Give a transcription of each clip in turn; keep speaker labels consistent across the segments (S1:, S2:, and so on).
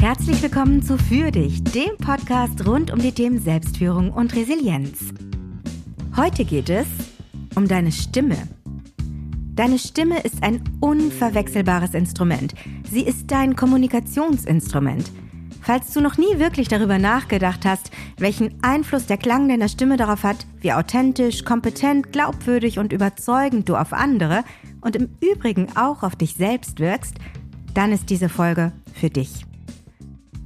S1: Herzlich willkommen zu Für dich, dem Podcast rund um die Themen Selbstführung und Resilienz. Heute geht es um deine Stimme. Deine Stimme ist ein unverwechselbares Instrument. Sie ist dein Kommunikationsinstrument. Falls du noch nie wirklich darüber nachgedacht hast, welchen Einfluss der Klang deiner Stimme darauf hat, wie authentisch, kompetent, glaubwürdig und überzeugend du auf andere und im Übrigen auch auf dich selbst wirkst, dann ist diese Folge für dich.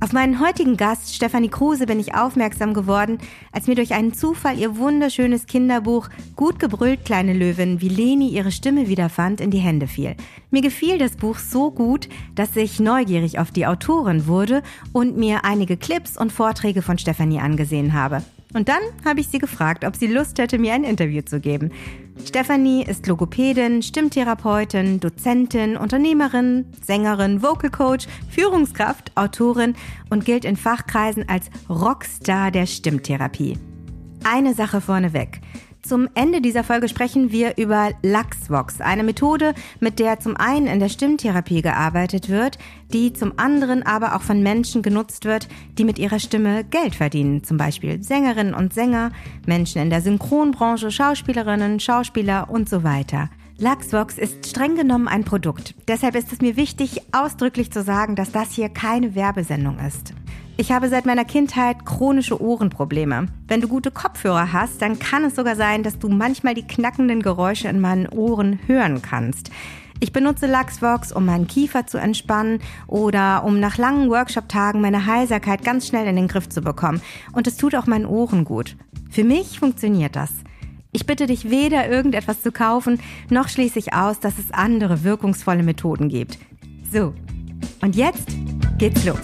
S1: Auf meinen heutigen Gast, Stefanie Kruse, bin ich aufmerksam geworden, als mir durch einen Zufall ihr wunderschönes Kinderbuch Gut gebrüllt, kleine Löwin, wie Leni ihre Stimme wiederfand, in die Hände fiel. Mir gefiel das Buch so gut, dass ich neugierig auf die Autorin wurde und mir einige Clips und Vorträge von Stefanie angesehen habe. Und dann habe ich sie gefragt, ob sie Lust hätte, mir ein Interview zu geben. Stefanie ist Logopädin, Stimmtherapeutin, Dozentin, Unternehmerin, Sängerin, Vocal Coach, Führungskraft, Autorin und gilt in Fachkreisen als Rockstar der Stimmtherapie. Eine Sache vorneweg. Zum Ende dieser Folge sprechen wir über Luxvox, eine Methode, mit der zum einen in der Stimmtherapie gearbeitet wird, die zum anderen aber auch von Menschen genutzt wird, die mit ihrer Stimme Geld verdienen, zum Beispiel Sängerinnen und Sänger, Menschen in der Synchronbranche, Schauspielerinnen, Schauspieler und so weiter. Luxvox ist streng genommen ein Produkt. Deshalb ist es mir wichtig, ausdrücklich zu sagen, dass das hier keine Werbesendung ist. Ich habe seit meiner Kindheit chronische Ohrenprobleme. Wenn du gute Kopfhörer hast, dann kann es sogar sein, dass du manchmal die knackenden Geräusche in meinen Ohren hören kannst. Ich benutze Luxvox, um meinen Kiefer zu entspannen oder um nach langen Workshop-Tagen meine Heiserkeit ganz schnell in den Griff zu bekommen. Und es tut auch meinen Ohren gut. Für mich funktioniert das. Ich bitte dich weder irgendetwas zu kaufen, noch schließe ich aus, dass es andere wirkungsvolle Methoden gibt. So, und jetzt geht's los.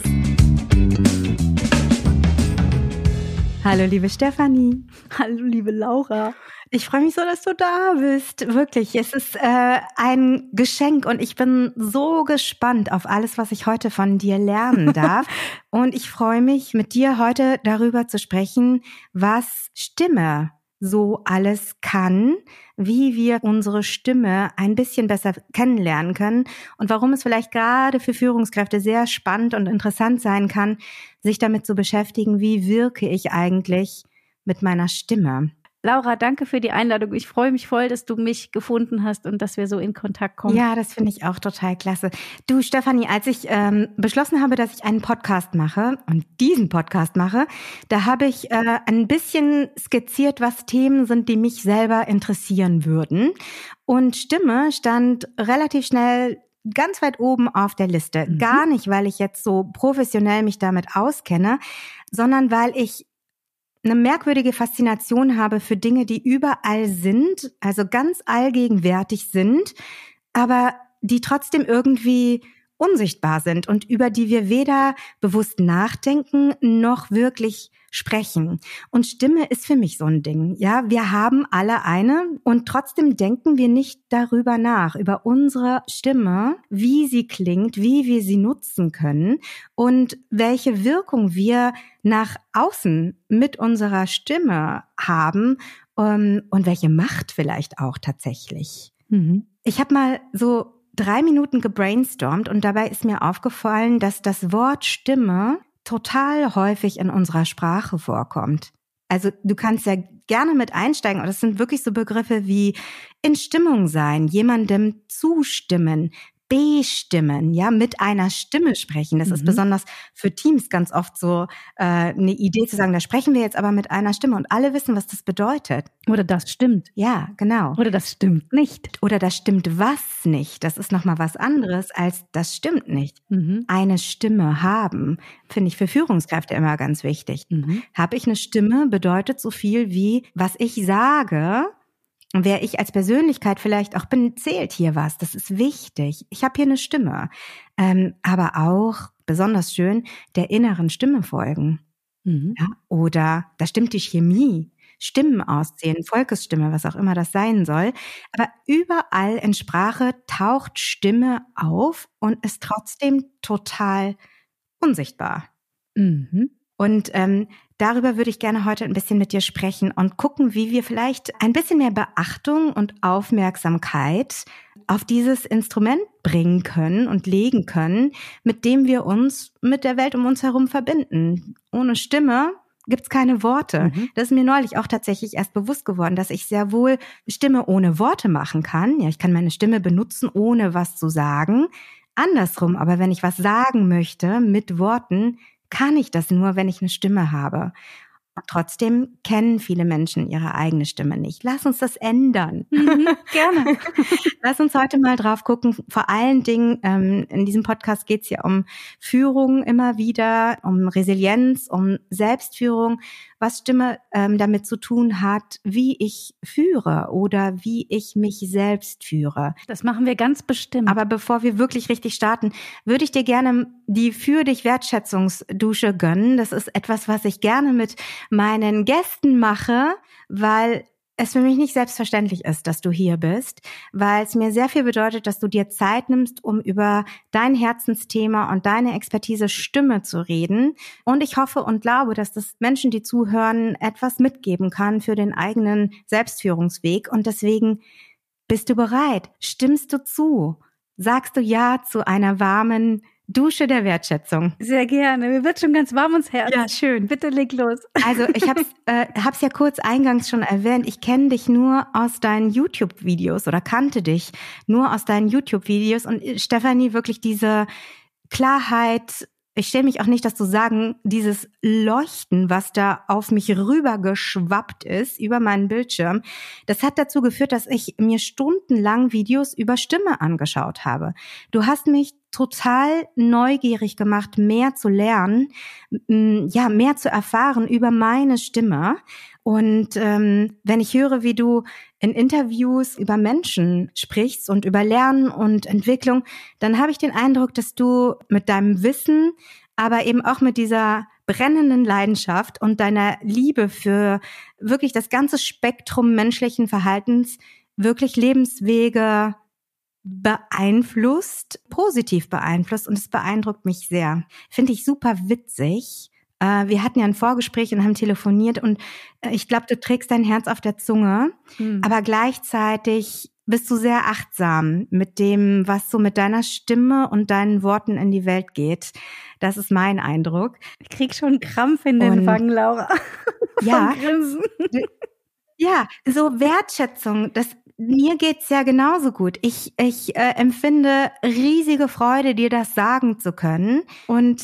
S1: Hallo, liebe Stefanie.
S2: Hallo, liebe Laura.
S1: Ich freue mich so, dass du da bist. Wirklich, es ist äh, ein Geschenk und ich bin so gespannt auf alles, was ich heute von dir lernen darf. und ich freue mich, mit dir heute darüber zu sprechen, was Stimme so alles kann, wie wir unsere Stimme ein bisschen besser kennenlernen können und warum es vielleicht gerade für Führungskräfte sehr spannend und interessant sein kann, sich damit zu beschäftigen, wie wirke ich eigentlich mit meiner Stimme.
S2: Laura, danke für die Einladung. Ich freue mich voll, dass du mich gefunden hast und dass wir so in Kontakt kommen.
S1: Ja, das finde ich auch total klasse. Du, Stefanie, als ich ähm, beschlossen habe, dass ich einen Podcast mache und diesen Podcast mache, da habe ich äh, ein bisschen skizziert, was Themen sind, die mich selber interessieren würden. Und Stimme stand relativ schnell ganz weit oben auf der Liste. Mhm. Gar nicht, weil ich jetzt so professionell mich damit auskenne, sondern weil ich eine merkwürdige Faszination habe für Dinge, die überall sind, also ganz allgegenwärtig sind, aber die trotzdem irgendwie unsichtbar sind und über die wir weder bewusst nachdenken noch wirklich sprechen. Und Stimme ist für mich so ein Ding. Ja, wir haben alle eine und trotzdem denken wir nicht darüber nach, über unsere Stimme, wie sie klingt, wie wir sie nutzen können und welche Wirkung wir nach außen mit unserer Stimme haben um, ähm, und welche Macht vielleicht auch tatsächlich. Mhm. Ich habe mal so drei Minuten gebrainstormt und dabei ist mir aufgefallen, dass das Wort Stimme total häufig in unserer Sprache vorkommt. Also du kannst ja gerne mit einsteigen. Und das sind wirklich so Begriffe wie in Stimmung sein, jemandem zustimmen, bestimmen, ja, mit einer Stimme sprechen. Das mhm. ist besonders für Teams ganz oft so äh, eine Idee zu sagen, da sprechen wir jetzt aber mit einer Stimme und alle wissen, was das bedeutet.
S2: Oder das stimmt.
S1: Ja, genau.
S2: Oder das stimmt nicht.
S1: Oder das stimmt was nicht. Das ist nochmal was anderes als das stimmt nicht. Mhm. Eine Stimme haben, finde ich für Führungskräfte immer ganz wichtig. Mhm. Habe ich eine Stimme, bedeutet so viel wie, was ich sage, wer ich als Persönlichkeit vielleicht auch bin, zählt hier was. Das ist wichtig. Ich habe hier eine Stimme. Ähm, aber auch besonders schön der inneren Stimme folgen. Mhm. Ja? Oder da stimmt die Chemie. Stimmen auszählen, Volkesstimme, was auch immer das sein soll. Aber überall in Sprache taucht Stimme auf und ist trotzdem total unsichtbar. Mhm. Und ähm, darüber würde ich gerne heute ein bisschen mit dir sprechen und gucken, wie wir vielleicht ein bisschen mehr Beachtung und Aufmerksamkeit auf dieses Instrument bringen können und legen können, mit dem wir uns mit der Welt um uns herum verbinden. Ohne Stimme gibt's keine Worte. Mhm. Das ist mir neulich auch tatsächlich erst bewusst geworden, dass ich sehr wohl Stimme ohne Worte machen kann. Ja, ich kann meine Stimme benutzen, ohne was zu sagen. Andersrum, aber wenn ich was sagen möchte mit Worten, kann ich das nur, wenn ich eine Stimme habe. Trotzdem kennen viele Menschen ihre eigene Stimme nicht. Lass uns das ändern.
S2: Mhm, gerne.
S1: Lass uns heute mal drauf gucken. Vor allen Dingen, ähm, in diesem Podcast geht es ja um Führung immer wieder, um Resilienz, um Selbstführung, was Stimme ähm, damit zu tun hat, wie ich führe oder wie ich mich selbst führe.
S2: Das machen wir ganz bestimmt.
S1: Aber bevor wir wirklich richtig starten, würde ich dir gerne die für dich Wertschätzungsdusche gönnen. Das ist etwas, was ich gerne mit meinen Gästen mache, weil es für mich nicht selbstverständlich ist, dass du hier bist, weil es mir sehr viel bedeutet, dass du dir Zeit nimmst, um über dein Herzensthema und deine Expertise Stimme zu reden. Und ich hoffe und glaube, dass das Menschen, die zuhören, etwas mitgeben kann für den eigenen Selbstführungsweg. Und deswegen bist du bereit? Stimmst du zu? Sagst du Ja zu einer warmen, Dusche der Wertschätzung.
S2: Sehr gerne. Mir wird schon ganz warm ums Herz.
S1: Ja, schön.
S2: Bitte leg los.
S1: Also ich habe es äh, hab's ja kurz eingangs schon erwähnt. Ich kenne dich nur aus deinen YouTube-Videos oder kannte dich nur aus deinen YouTube-Videos. Und äh, Stefanie, wirklich diese Klarheit, ich stelle mich auch nicht das zu sagen, dieses Leuchten, was da auf mich rübergeschwappt ist über meinen Bildschirm, das hat dazu geführt, dass ich mir stundenlang Videos über Stimme angeschaut habe. Du hast mich total neugierig gemacht, mehr zu lernen, ja, mehr zu erfahren über meine Stimme. Und ähm, wenn ich höre, wie du in Interviews über Menschen sprichst und über Lernen und Entwicklung, dann habe ich den Eindruck, dass du mit deinem Wissen, aber eben auch mit dieser brennenden Leidenschaft und deiner Liebe für wirklich das ganze Spektrum menschlichen Verhaltens wirklich Lebenswege beeinflusst, positiv beeinflusst und es beeindruckt mich sehr. Finde ich super witzig. Äh, wir hatten ja ein Vorgespräch und haben telefoniert und äh, ich glaube, du trägst dein Herz auf der Zunge, hm. aber gleichzeitig bist du sehr achtsam mit dem, was so mit deiner Stimme und deinen Worten in die Welt geht. Das ist mein Eindruck.
S2: Ich krieg schon Krampf in den Wangen, Laura.
S1: Ja. Ja, so Wertschätzung, das mir geht's ja genauso gut. Ich, ich äh, empfinde riesige Freude, dir das sagen zu können. Und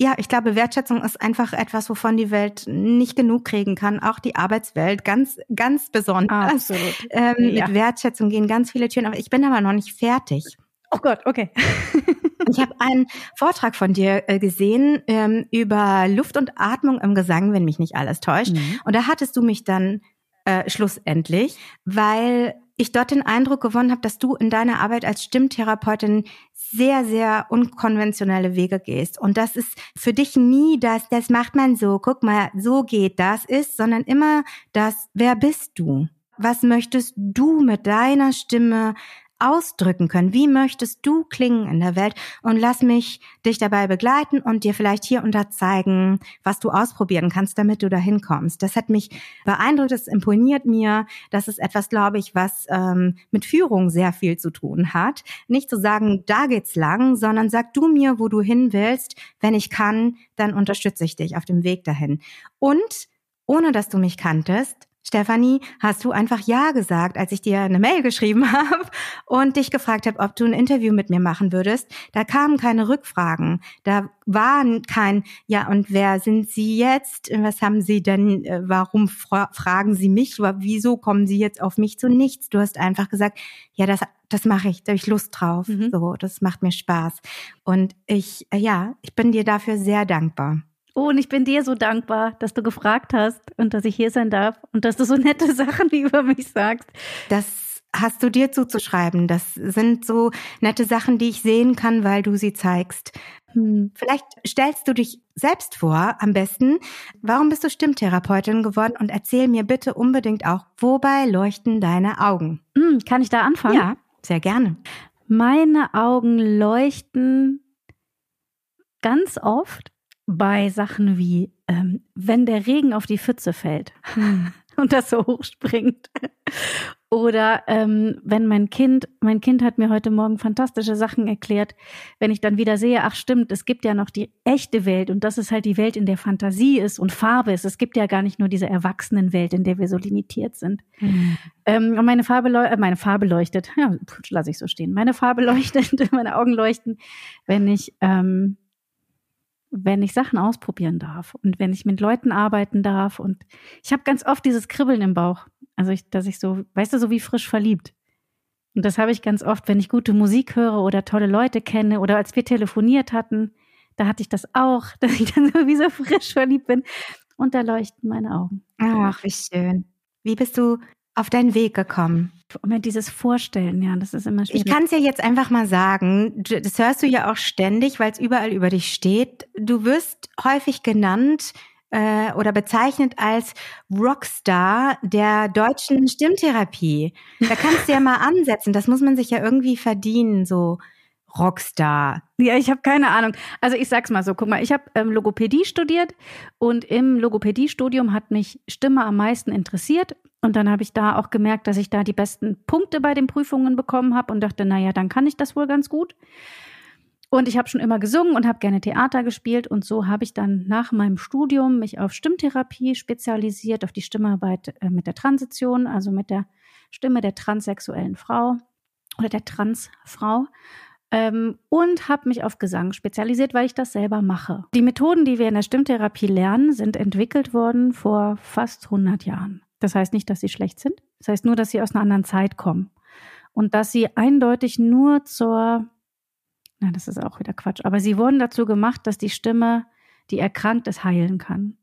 S1: ja, ich glaube, Wertschätzung ist einfach etwas, wovon die Welt nicht genug kriegen kann. Auch die Arbeitswelt, ganz, ganz besonders.
S2: Absolut.
S1: Ähm, ja. Mit Wertschätzung gehen ganz viele Türen. Aber ich bin aber noch nicht fertig.
S2: Oh Gott, okay.
S1: ich habe einen Vortrag von dir äh, gesehen ähm, über Luft und Atmung im Gesang, wenn mich nicht alles täuscht. Mhm. Und da hattest du mich dann äh, schlussendlich, weil ich dort den Eindruck gewonnen habe, dass du in deiner Arbeit als Stimmtherapeutin sehr, sehr unkonventionelle Wege gehst. Und das ist für dich nie das, das macht man so, guck mal, so geht das ist, sondern immer das, wer bist du? Was möchtest du mit deiner Stimme ausdrücken können. Wie möchtest du klingen in der Welt? Und lass mich dich dabei begleiten und dir vielleicht hier und da zeigen, was du ausprobieren kannst, damit du dahin kommst. Das hat mich beeindruckt, das imponiert mir. Das ist etwas, glaube ich, was ähm, mit Führung sehr viel zu tun hat. Nicht zu sagen, da geht's lang, sondern sag du mir, wo du hin willst. Wenn ich kann, dann unterstütze ich dich auf dem Weg dahin. Und ohne dass du mich kanntest, Stefanie, hast du einfach Ja gesagt, als ich dir eine Mail geschrieben habe und dich gefragt habe, ob du ein Interview mit mir machen würdest. Da kamen keine Rückfragen. Da waren kein, ja, und wer sind Sie jetzt? Was haben Sie denn, äh, warum fra fragen Sie mich? Wieso kommen Sie jetzt auf mich zu nichts? Du hast einfach gesagt, ja, das, das mache ich, da habe ich Lust drauf. Mhm. So, das macht mir Spaß. Und ich, äh, ja, ich bin dir dafür sehr dankbar.
S2: Oh, und ich bin dir so dankbar, dass du gefragt hast und dass ich hier sein darf und dass du so nette Sachen über mich sagst.
S1: Das hast du dir zuzuschreiben. Das sind so nette Sachen, die ich sehen kann, weil du sie zeigst. Hm. Vielleicht stellst du dich selbst vor, am besten. Warum bist du Stimmtherapeutin geworden? Und erzähl mir bitte unbedingt auch, wobei leuchten deine Augen?
S2: Hm, kann ich da anfangen?
S1: Ja, sehr gerne.
S2: Meine Augen leuchten ganz oft bei Sachen wie, ähm, wenn der Regen auf die Pfütze fällt hm. und das so hochspringt. Oder ähm, wenn mein Kind, mein Kind hat mir heute Morgen fantastische Sachen erklärt, wenn ich dann wieder sehe, ach stimmt, es gibt ja noch die echte Welt und das ist halt die Welt, in der Fantasie ist und Farbe ist. Es gibt ja gar nicht nur diese Erwachsenenwelt, in der wir so limitiert sind. Mhm. Ähm, und meine Farbe, äh, meine Farbe leuchtet, ja, lasse ich so stehen. Meine Farbe leuchtet, meine Augen leuchten, wenn ich ähm, wenn ich Sachen ausprobieren darf und wenn ich mit Leuten arbeiten darf. Und ich habe ganz oft dieses Kribbeln im Bauch. Also, ich, dass ich so, weißt du, so wie frisch verliebt. Und das habe ich ganz oft, wenn ich gute Musik höre oder tolle Leute kenne oder als wir telefoniert hatten, da hatte ich das auch, dass ich dann so wie so frisch verliebt bin. Und da leuchten meine Augen.
S1: Ach, wie schön. Wie bist du auf deinen Weg gekommen?
S2: Und mir dieses Vorstellen, ja, das ist immer schwierig.
S1: Ich kann es ja jetzt einfach mal sagen, das hörst du ja auch ständig, weil es überall über dich steht. Du wirst häufig genannt äh, oder bezeichnet als Rockstar der deutschen Stimmtherapie. Da kannst du ja mal ansetzen. Das muss man sich ja irgendwie verdienen, so Rockstar.
S2: Ja, ich habe keine Ahnung. Also ich sag's mal so, guck mal, ich habe ähm, Logopädie studiert und im Logopädiestudium hat mich Stimme am meisten interessiert und dann habe ich da auch gemerkt, dass ich da die besten Punkte bei den Prüfungen bekommen habe und dachte, naja, dann kann ich das wohl ganz gut. Und ich habe schon immer gesungen und habe gerne Theater gespielt und so habe ich dann nach meinem Studium mich auf Stimmtherapie spezialisiert, auf die Stimmarbeit äh, mit der Transition, also mit der Stimme der transsexuellen Frau oder der Transfrau ähm, und habe mich auf Gesang spezialisiert, weil ich das selber mache. Die Methoden, die wir in der Stimmtherapie lernen, sind entwickelt worden vor fast 100 Jahren. Das heißt nicht, dass sie schlecht sind. Das heißt nur, dass sie aus einer anderen Zeit kommen und dass sie eindeutig nur zur, na, das ist auch wieder Quatsch, aber sie wurden dazu gemacht, dass die Stimme, die erkrankt ist, heilen kann.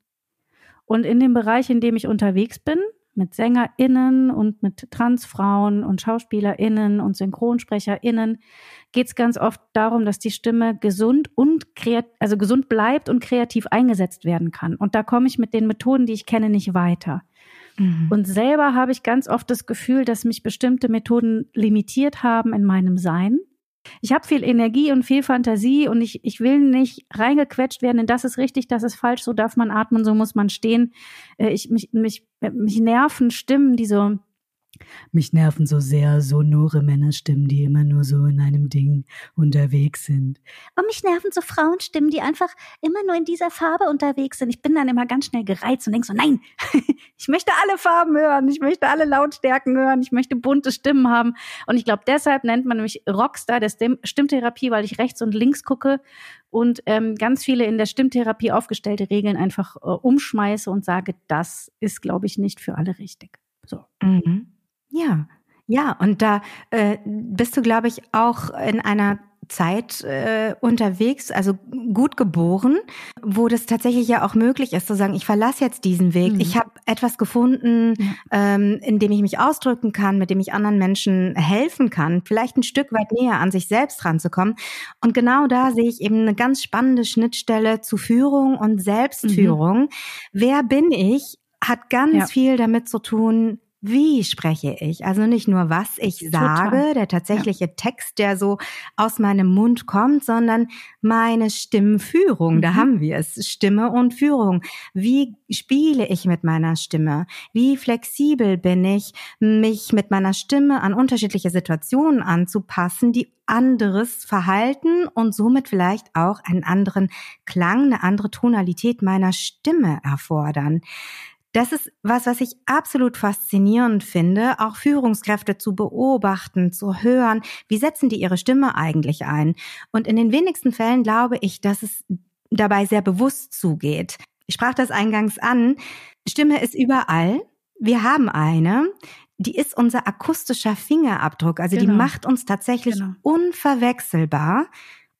S2: Und in dem Bereich, in dem ich unterwegs bin, mit SängerInnen und mit Transfrauen und SchauspielerInnen und SynchronsprecherInnen geht es ganz oft darum, dass die Stimme gesund und kreativ, also gesund bleibt und kreativ eingesetzt werden kann. Und da komme ich mit den Methoden, die ich kenne, nicht weiter. Mhm. Und selber habe ich ganz oft das Gefühl, dass mich bestimmte Methoden limitiert haben in meinem Sein ich habe viel Energie und viel Fantasie und ich, ich will nicht reingequetscht werden, denn das ist richtig, das ist falsch, so darf man atmen, so muss man stehen. Äh, ich, mich, mich, mich nerven Stimmen, die so
S3: mich nerven so sehr sonore Männerstimmen, die immer nur so in einem Ding unterwegs sind.
S2: Und mich nerven so Frauenstimmen, die einfach immer nur in dieser Farbe unterwegs sind. Ich bin dann immer ganz schnell gereizt und denke so, nein, ich möchte alle Farben hören, ich möchte alle Lautstärken hören, ich möchte bunte Stimmen haben. Und ich glaube, deshalb nennt man mich Rockstar der Stimmtherapie, weil ich rechts und links gucke und ähm, ganz viele in der Stimmtherapie aufgestellte Regeln einfach äh, umschmeiße und sage, das ist, glaube ich, nicht für alle richtig. So.
S1: Mhm. Ja, ja, und da äh, bist du, glaube ich, auch in einer Zeit äh, unterwegs, also gut geboren, wo das tatsächlich ja auch möglich ist, zu sagen, ich verlasse jetzt diesen Weg. Mhm. Ich habe etwas gefunden, ähm, in dem ich mich ausdrücken kann, mit dem ich anderen Menschen helfen kann, vielleicht ein Stück weit näher an sich selbst ranzukommen. Und genau da sehe ich eben eine ganz spannende Schnittstelle zu Führung und Selbstführung. Mhm. Wer bin ich? hat ganz ja. viel damit zu tun, wie spreche ich? Also nicht nur, was ich sage, Total. der tatsächliche ja. Text, der so aus meinem Mund kommt, sondern meine Stimmführung. Mhm. Da haben wir es. Stimme und Führung. Wie spiele ich mit meiner Stimme? Wie flexibel bin ich, mich mit meiner Stimme an unterschiedliche Situationen anzupassen, die anderes Verhalten und somit vielleicht auch einen anderen Klang, eine andere Tonalität meiner Stimme erfordern. Das ist was, was ich absolut faszinierend finde, auch Führungskräfte zu beobachten, zu hören, wie setzen die ihre Stimme eigentlich ein. Und in den wenigsten Fällen glaube ich, dass es dabei sehr bewusst zugeht. Ich sprach das eingangs an. Stimme ist überall. Wir haben eine. Die ist unser akustischer Fingerabdruck. Also genau. die macht uns tatsächlich genau. unverwechselbar.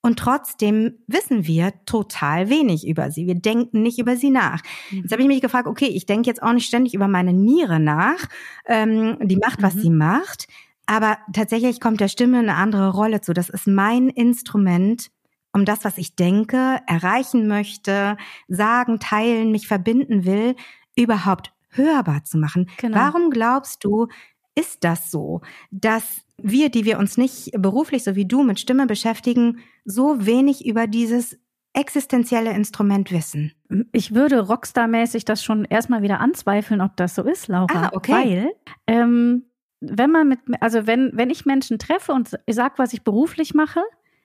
S1: Und trotzdem wissen wir total wenig über sie. Wir denken nicht über sie nach. Mhm. Jetzt habe ich mich gefragt, okay, ich denke jetzt auch nicht ständig über meine Niere nach. Ähm, die macht, was mhm. sie macht. Aber tatsächlich kommt der Stimme eine andere Rolle zu. Das ist mein Instrument, um das, was ich denke, erreichen möchte, sagen, teilen, mich verbinden will, überhaupt hörbar zu machen. Genau. Warum glaubst du, ist das so, dass wir, die wir uns nicht beruflich so wie du mit Stimme beschäftigen, so wenig über dieses existenzielle Instrument Wissen?
S2: Ich würde Rockstar-mäßig das schon erstmal wieder anzweifeln, ob das so ist, Laura.
S1: Ah, okay.
S2: Weil, ähm, wenn man mit, also wenn, wenn ich Menschen treffe und sag, was ich beruflich mache,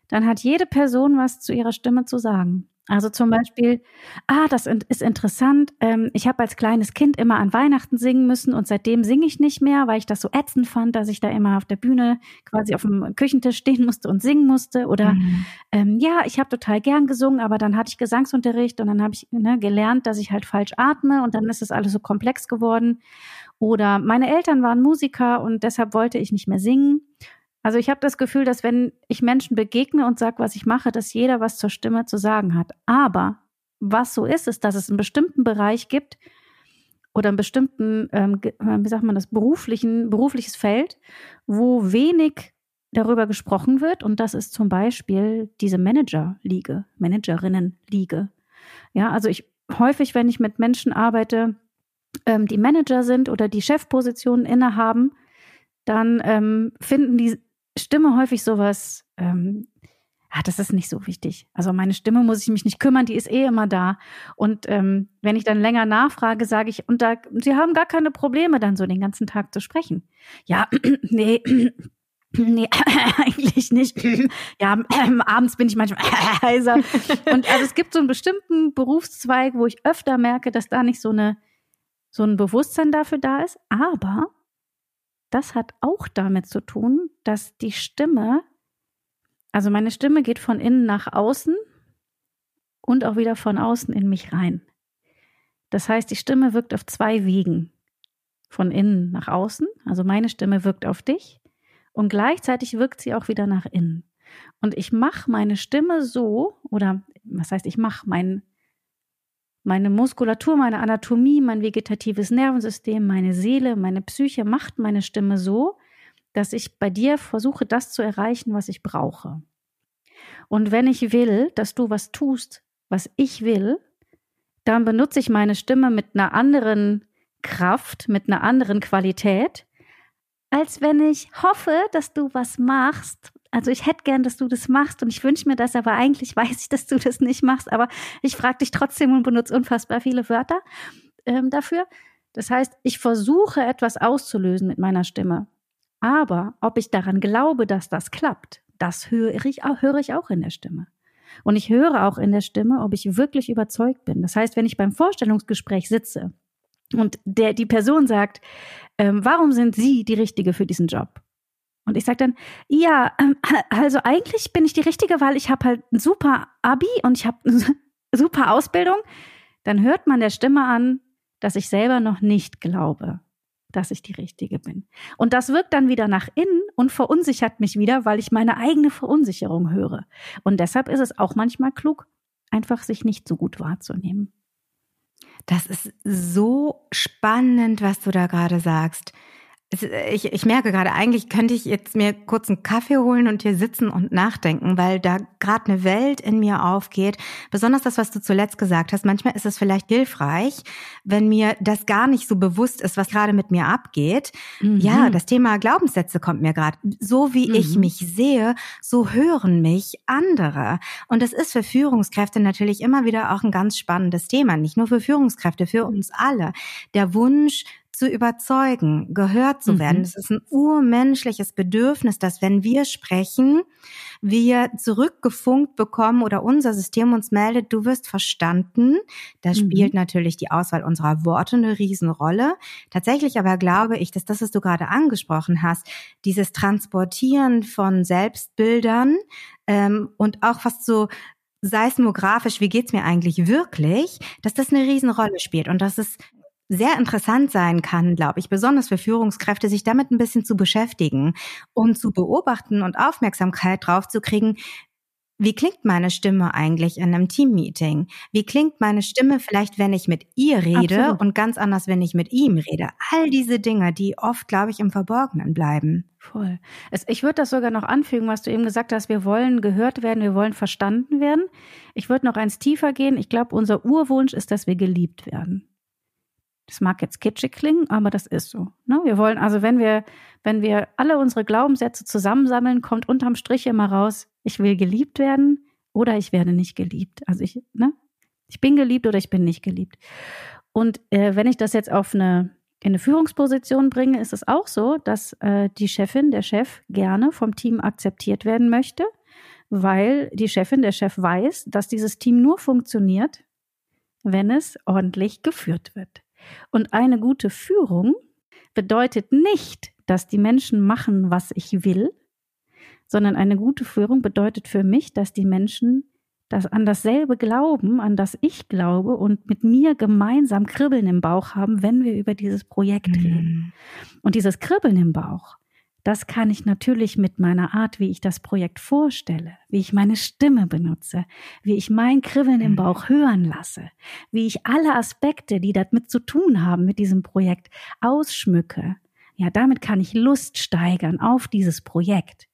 S2: dann hat jede Person was zu ihrer Stimme zu sagen. Also zum Beispiel, ah, das ist interessant. Ähm, ich habe als kleines Kind immer an Weihnachten singen müssen und seitdem singe ich nicht mehr, weil ich das so ätzend fand, dass ich da immer auf der Bühne quasi auf dem Küchentisch stehen musste und singen musste. Oder mhm. ähm, ja, ich habe total gern gesungen, aber dann hatte ich Gesangsunterricht und dann habe ich ne, gelernt, dass ich halt falsch atme und dann ist es alles so komplex geworden. Oder meine Eltern waren Musiker und deshalb wollte ich nicht mehr singen. Also ich habe das Gefühl, dass wenn ich Menschen begegne und sage, was ich mache, dass jeder was zur Stimme zu sagen hat. Aber was so ist, ist, dass es einen bestimmten Bereich gibt oder einen bestimmten, ähm, wie sagt man das, beruflichen, berufliches Feld, wo wenig darüber gesprochen wird. Und das ist zum Beispiel diese Manager-Liege, Managerinnen-Liege. Ja, also ich häufig, wenn ich mit Menschen arbeite, ähm, die Manager sind oder die Chefpositionen innehaben, dann ähm, finden die Stimme häufig sowas, ähm, ah, das ist nicht so wichtig. Also meine Stimme muss ich mich nicht kümmern, die ist eh immer da. Und ähm, wenn ich dann länger nachfrage, sage ich, und da, sie haben gar keine Probleme, dann so den ganzen Tag zu sprechen. Ja, nee. Nee, eigentlich nicht. Ja, äh, abends bin ich manchmal heiser. Und also es gibt so einen bestimmten Berufszweig, wo ich öfter merke, dass da nicht so eine so ein Bewusstsein dafür da ist. Aber das hat auch damit zu tun, dass die Stimme, also meine Stimme geht von innen nach außen und auch wieder von außen in mich rein. Das heißt, die Stimme wirkt auf zwei Wegen. Von innen nach außen, also meine Stimme wirkt auf dich und gleichzeitig wirkt sie auch wieder nach innen. Und ich mache meine Stimme so, oder was heißt, ich mache mein, meine Muskulatur, meine Anatomie, mein vegetatives Nervensystem, meine Seele, meine Psyche macht meine Stimme so, dass ich bei dir versuche, das zu erreichen, was ich brauche. Und wenn ich will, dass du was tust, was ich will, dann benutze ich meine Stimme mit einer anderen Kraft, mit einer anderen Qualität, als wenn ich hoffe, dass du was machst, also ich hätte gern, dass du das machst und ich wünsche mir das, aber eigentlich weiß ich, dass du das nicht machst, aber ich frage dich trotzdem und benutze unfassbar viele Wörter ähm, dafür. Das heißt, ich versuche etwas auszulösen mit meiner Stimme. Aber ob ich daran glaube, dass das klappt, das höre ich, auch, höre ich auch in der Stimme. Und ich höre auch in der Stimme, ob ich wirklich überzeugt bin. Das heißt, wenn ich beim Vorstellungsgespräch sitze und der, die Person sagt, ähm, warum sind Sie die Richtige für diesen Job? Und ich sage dann, ja, ähm, also eigentlich bin ich die Richtige, weil ich habe halt ein super Abi und ich habe eine super Ausbildung. Dann hört man der Stimme an, dass ich selber noch nicht glaube, dass ich die Richtige bin. Und das wirkt dann wieder nach innen und verunsichert mich wieder, weil ich meine eigene Verunsicherung höre. Und deshalb ist es auch manchmal klug, einfach sich nicht so gut wahrzunehmen.
S1: Das ist so spannend, was du da gerade sagst ich, ich merke gerade, eigentlich könnte ich jetzt mir kurz einen Kaffee holen und hier sitzen und nachdenken, weil da gerade eine Welt in mir aufgeht. Besonders das, was du zuletzt gesagt hast. Manchmal ist es vielleicht hilfreich, wenn mir das gar nicht so bewusst ist, was gerade mit mir abgeht. Mhm. Ja, das Thema Glaubenssätze kommt mir gerade. So wie mhm. ich mich sehe, so hören mich andere. Und das ist für Führungskräfte natürlich immer wieder auch ein ganz spannendes Thema. Nicht nur für Führungskräfte, für uns alle. Der Wunsch, zu überzeugen, gehört zu werden. Mhm. Das ist ein urmenschliches Bedürfnis, dass wenn wir sprechen, wir zurückgefunkt bekommen oder unser System uns meldet, du wirst verstanden. Da mhm. spielt natürlich die Auswahl unserer Worte eine Riesenrolle. Tatsächlich aber glaube ich, dass das, was du gerade angesprochen hast, dieses Transportieren von Selbstbildern ähm, und auch fast so seismografisch, wie geht's mir eigentlich wirklich, dass das eine Riesenrolle spielt und dass es sehr interessant sein kann, glaube ich, besonders für Führungskräfte, sich damit ein bisschen zu beschäftigen und zu beobachten und Aufmerksamkeit drauf zu kriegen, wie klingt meine Stimme eigentlich in einem Teammeeting? Wie klingt meine Stimme vielleicht, wenn ich mit ihr rede Absolut. und ganz anders, wenn ich mit ihm rede? All diese Dinge, die oft, glaube ich, im Verborgenen bleiben.
S2: Voll. Ich würde das sogar noch anfügen, was du eben gesagt hast. Wir wollen gehört werden, wir wollen verstanden werden. Ich würde noch eins tiefer gehen. Ich glaube, unser Urwunsch ist, dass wir geliebt werden. Das mag jetzt kitschig klingen, aber das ist so. Ne? Wir wollen also, wenn wir, wenn wir alle unsere Glaubenssätze zusammensammeln, kommt unterm Strich immer raus, ich will geliebt werden, oder ich werde nicht geliebt. Also ich, ne? Ich bin geliebt oder ich bin nicht geliebt. Und äh, wenn ich das jetzt auf eine in eine Führungsposition bringe, ist es auch so, dass äh, die Chefin, der Chef gerne vom Team akzeptiert werden möchte, weil die Chefin, der Chef weiß, dass dieses Team nur funktioniert, wenn es ordentlich geführt wird. Und eine gute Führung bedeutet nicht, dass die Menschen machen, was ich will, sondern eine gute Führung bedeutet für mich, dass die Menschen das an dasselbe glauben, an das ich glaube und mit mir gemeinsam Kribbeln im Bauch haben, wenn wir über dieses Projekt mhm. reden. Und dieses Kribbeln im Bauch, das kann ich natürlich mit meiner Art, wie ich das Projekt vorstelle, wie ich meine Stimme benutze, wie ich mein Kribbeln im mhm. Bauch hören lasse, wie ich alle Aspekte, die damit zu tun haben mit diesem Projekt, ausschmücke. Ja, damit kann ich Lust steigern auf dieses Projekt.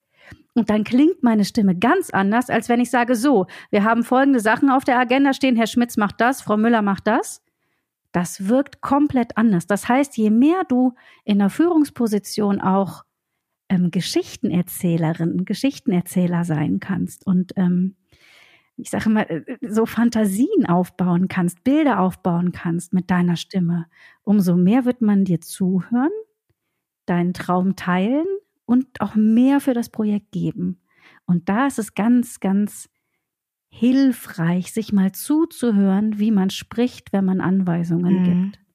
S2: Und dann klingt meine Stimme ganz anders, als wenn ich sage, so, wir haben folgende Sachen auf der Agenda stehen, Herr Schmitz macht das, Frau Müller macht das. Das wirkt komplett anders. Das heißt, je mehr du in der Führungsposition auch ähm, Geschichtenerzählerin, Geschichtenerzähler sein kannst und ähm, ich sage mal, äh, so Fantasien aufbauen kannst, Bilder aufbauen kannst mit deiner Stimme, umso mehr wird man dir zuhören, deinen Traum teilen und auch mehr für das Projekt geben. Und da ist es ganz, ganz hilfreich, sich mal zuzuhören, wie man spricht, wenn man Anweisungen mhm. gibt.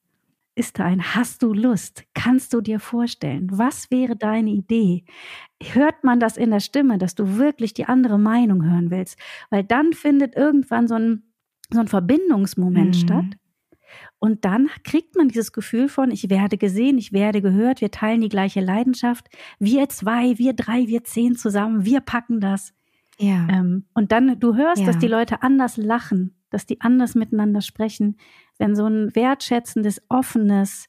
S2: Ist da ein Hast du Lust? Kannst du dir vorstellen? Was wäre deine Idee? Hört man das in der Stimme, dass du wirklich die andere Meinung hören willst? Weil dann findet irgendwann so ein, so ein Verbindungsmoment mhm. statt und dann kriegt man dieses Gefühl von, ich werde gesehen, ich werde gehört, wir teilen die gleiche Leidenschaft. Wir zwei, wir drei, wir zehn zusammen, wir packen das. Ja. Ähm, und dann, du hörst, ja. dass die Leute anders lachen, dass die anders miteinander sprechen, wenn so ein wertschätzendes, offenes,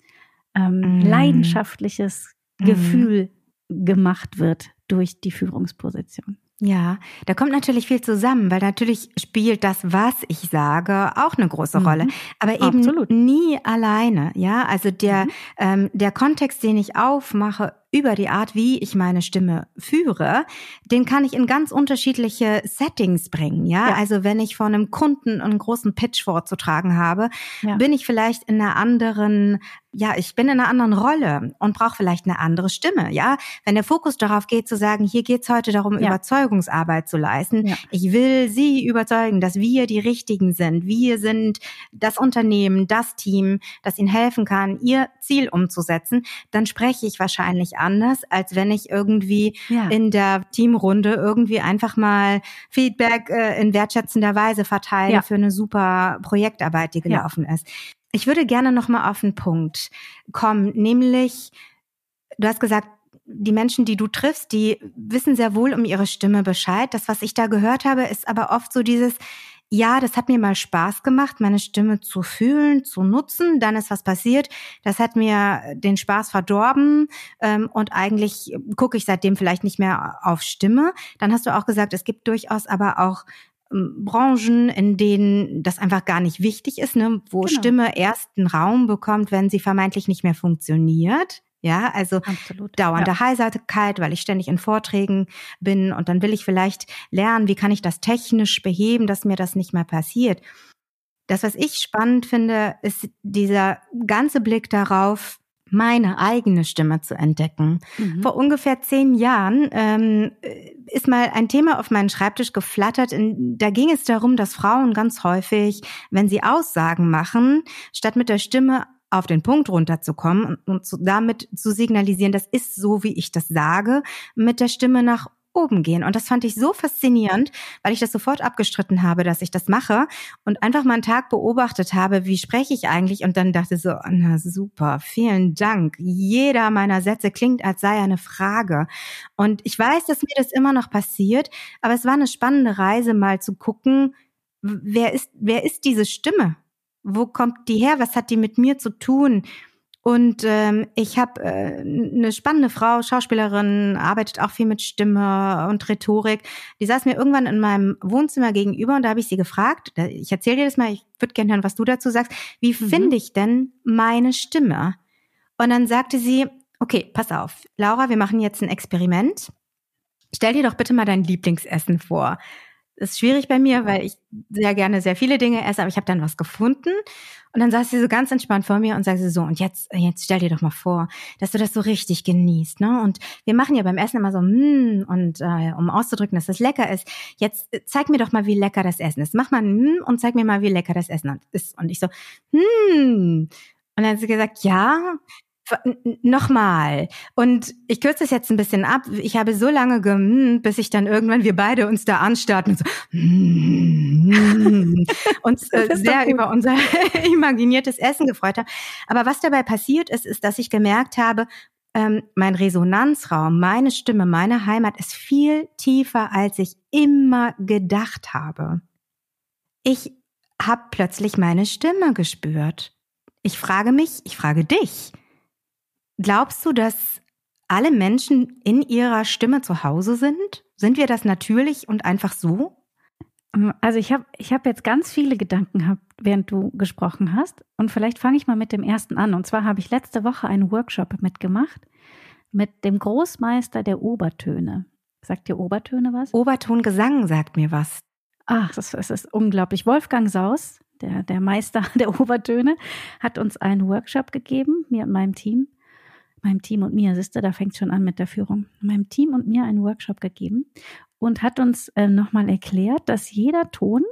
S2: ähm, mm. leidenschaftliches mm. Gefühl gemacht wird durch die Führungsposition.
S1: Ja, da kommt natürlich viel zusammen, weil natürlich spielt das, was ich sage, auch eine große mhm. Rolle, aber eben Absolut. nie alleine. Ja, also der mhm. ähm, der Kontext, den ich aufmache über die Art, wie ich meine Stimme führe, den kann ich in ganz unterschiedliche Settings bringen. Ja, ja. also wenn ich vor einem Kunden einen großen Pitch vorzutragen habe, ja. bin ich vielleicht in einer anderen ja, ich bin in einer anderen Rolle und brauche vielleicht eine andere Stimme, ja. Wenn der Fokus darauf geht, zu sagen, hier geht's heute darum, ja. Überzeugungsarbeit zu leisten. Ja. Ich will Sie überzeugen, dass wir die Richtigen sind. Wir sind das Unternehmen, das Team, das Ihnen helfen kann, Ihr Ziel umzusetzen. Dann spreche ich wahrscheinlich anders, als wenn ich irgendwie ja. in der Teamrunde irgendwie einfach mal Feedback äh, in wertschätzender Weise verteile für eine super Projektarbeit, die gelaufen ist. Ich würde gerne noch mal auf einen Punkt kommen, nämlich du hast gesagt, die Menschen, die du triffst, die wissen sehr wohl um ihre Stimme Bescheid. Das, was ich da gehört habe, ist aber oft so dieses, ja, das hat mir mal Spaß gemacht, meine Stimme zu fühlen, zu nutzen. Dann ist was passiert. Das hat mir den Spaß verdorben ähm, und eigentlich gucke ich seitdem vielleicht nicht mehr auf Stimme. Dann hast du auch gesagt, es gibt durchaus aber auch ähm, Branchen, in denen das einfach gar nicht wichtig ist, ne? wo genau. Stimme ersten Raum bekommt, wenn sie vermeintlich nicht mehr funktioniert. Ja, also Absolut. dauernde ja. Heiserkeit, weil ich ständig in Vorträgen bin und dann will ich vielleicht lernen, wie kann ich das technisch beheben, dass mir das nicht mehr passiert. Das, was ich spannend finde, ist dieser ganze Blick darauf, meine eigene Stimme zu entdecken. Mhm. Vor ungefähr zehn Jahren ähm, ist mal ein Thema auf meinen Schreibtisch geflattert. In, da ging es darum, dass Frauen ganz häufig, wenn sie Aussagen machen, statt mit der Stimme auf den Punkt runterzukommen und, zu, damit zu signalisieren, das ist so, wie ich das sage, mit der Stimme nach oben gehen. Und das fand ich so faszinierend, weil ich das sofort abgestritten habe, dass ich das mache und einfach mal einen Tag beobachtet habe, wie spreche ich eigentlich und dann dachte so, na super, vielen Dank. Jeder meiner Sätze klingt, als sei eine Frage. Und ich weiß, dass mir das immer noch passiert, aber es war eine spannende Reise mal zu gucken, wer ist, wer ist diese Stimme? Wo kommt die her? Was hat die mit mir zu tun? Und ähm, ich habe äh, eine spannende Frau, Schauspielerin, arbeitet auch viel mit Stimme und Rhetorik. Die saß mir irgendwann in meinem Wohnzimmer gegenüber und da habe ich sie gefragt, ich erzähle dir das mal, ich würde gerne hören, was du dazu sagst, wie mhm. finde ich denn meine Stimme? Und dann sagte sie, okay, pass auf, Laura, wir machen jetzt ein Experiment. Stell dir doch bitte mal dein Lieblingsessen vor. Ist schwierig bei mir, weil ich sehr gerne sehr viele Dinge esse, aber ich habe dann was gefunden und dann saß sie so ganz entspannt vor mir und sagte so und jetzt jetzt stell dir doch mal vor, dass du das so richtig genießt, ne? Und wir machen ja beim Essen immer so mm, und äh, um auszudrücken, dass das lecker ist. Jetzt äh, zeig mir doch mal, wie lecker das Essen ist. Mach mal mm, und zeig mir mal, wie lecker das Essen ist. Und ich so mm. Und dann hat sie gesagt, ja, Nochmal. Und ich kürze es jetzt ein bisschen ab. Ich habe so lange gemmt, bis ich dann irgendwann wir beide uns da anstarten und so uns äh, sehr über unser imaginiertes Essen gefreut haben. Aber was dabei passiert ist, ist, dass ich gemerkt habe, ähm, mein Resonanzraum, meine Stimme, meine Heimat ist viel tiefer, als ich immer gedacht habe. Ich habe plötzlich meine Stimme gespürt. Ich frage mich, ich frage dich, Glaubst du, dass alle Menschen in ihrer Stimme zu Hause sind? Sind wir das natürlich und einfach so?
S2: Also ich habe ich hab jetzt ganz viele Gedanken gehabt, während du gesprochen hast. Und vielleicht fange ich mal mit dem ersten an. Und zwar habe ich letzte Woche einen Workshop mitgemacht mit dem Großmeister der Obertöne. Sagt dir Obertöne was?
S1: Obertongesang sagt mir was.
S2: Ach, das, das ist unglaublich. Wolfgang Saus, der, der Meister der Obertöne, hat uns einen Workshop gegeben, mir und meinem Team meinem Team und mir, siehst du, da fängt schon an mit der Führung, meinem Team und mir einen Workshop gegeben und hat uns äh, nochmal erklärt, dass jeder Ton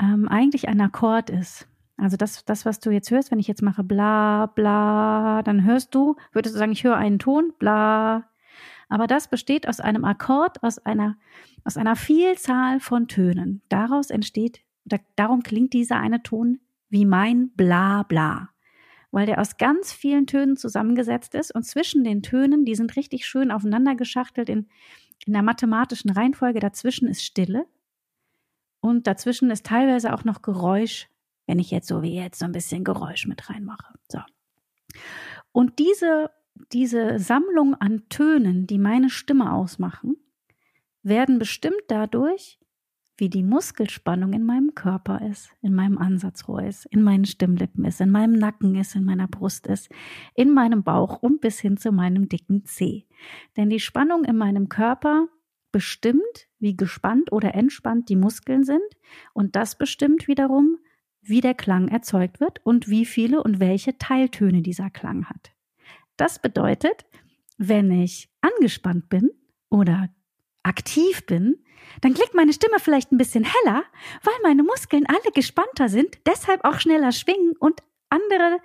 S2: ähm, eigentlich ein Akkord ist. Also das, das, was du jetzt hörst, wenn ich jetzt mache bla bla, dann hörst du, würdest du sagen, ich höre einen Ton, bla. Aber das besteht aus einem Akkord, aus einer, aus einer Vielzahl von Tönen. Daraus entsteht, da, darum klingt dieser eine Ton wie mein bla bla weil der aus ganz vielen Tönen zusammengesetzt ist und zwischen den Tönen, die sind richtig schön aufeinander geschachtelt in, in der mathematischen Reihenfolge. Dazwischen ist Stille und dazwischen ist teilweise auch noch Geräusch, wenn ich jetzt so wie jetzt so ein bisschen Geräusch mit reinmache. So. Und diese, diese Sammlung an Tönen, die meine Stimme ausmachen, werden bestimmt dadurch, wie die Muskelspannung in meinem Körper ist, in meinem Ansatzrohr ist, in meinen Stimmlippen ist, in meinem Nacken ist, in meiner Brust ist, in meinem Bauch und bis hin zu meinem dicken Zeh. Denn die Spannung in meinem Körper bestimmt, wie gespannt oder entspannt die Muskeln sind und das bestimmt wiederum, wie der Klang erzeugt wird und wie viele und welche Teiltöne dieser Klang hat. Das bedeutet, wenn ich angespannt bin oder aktiv bin, dann klingt meine Stimme vielleicht ein bisschen heller, weil meine Muskeln alle gespannter sind, deshalb auch schneller schwingen und andere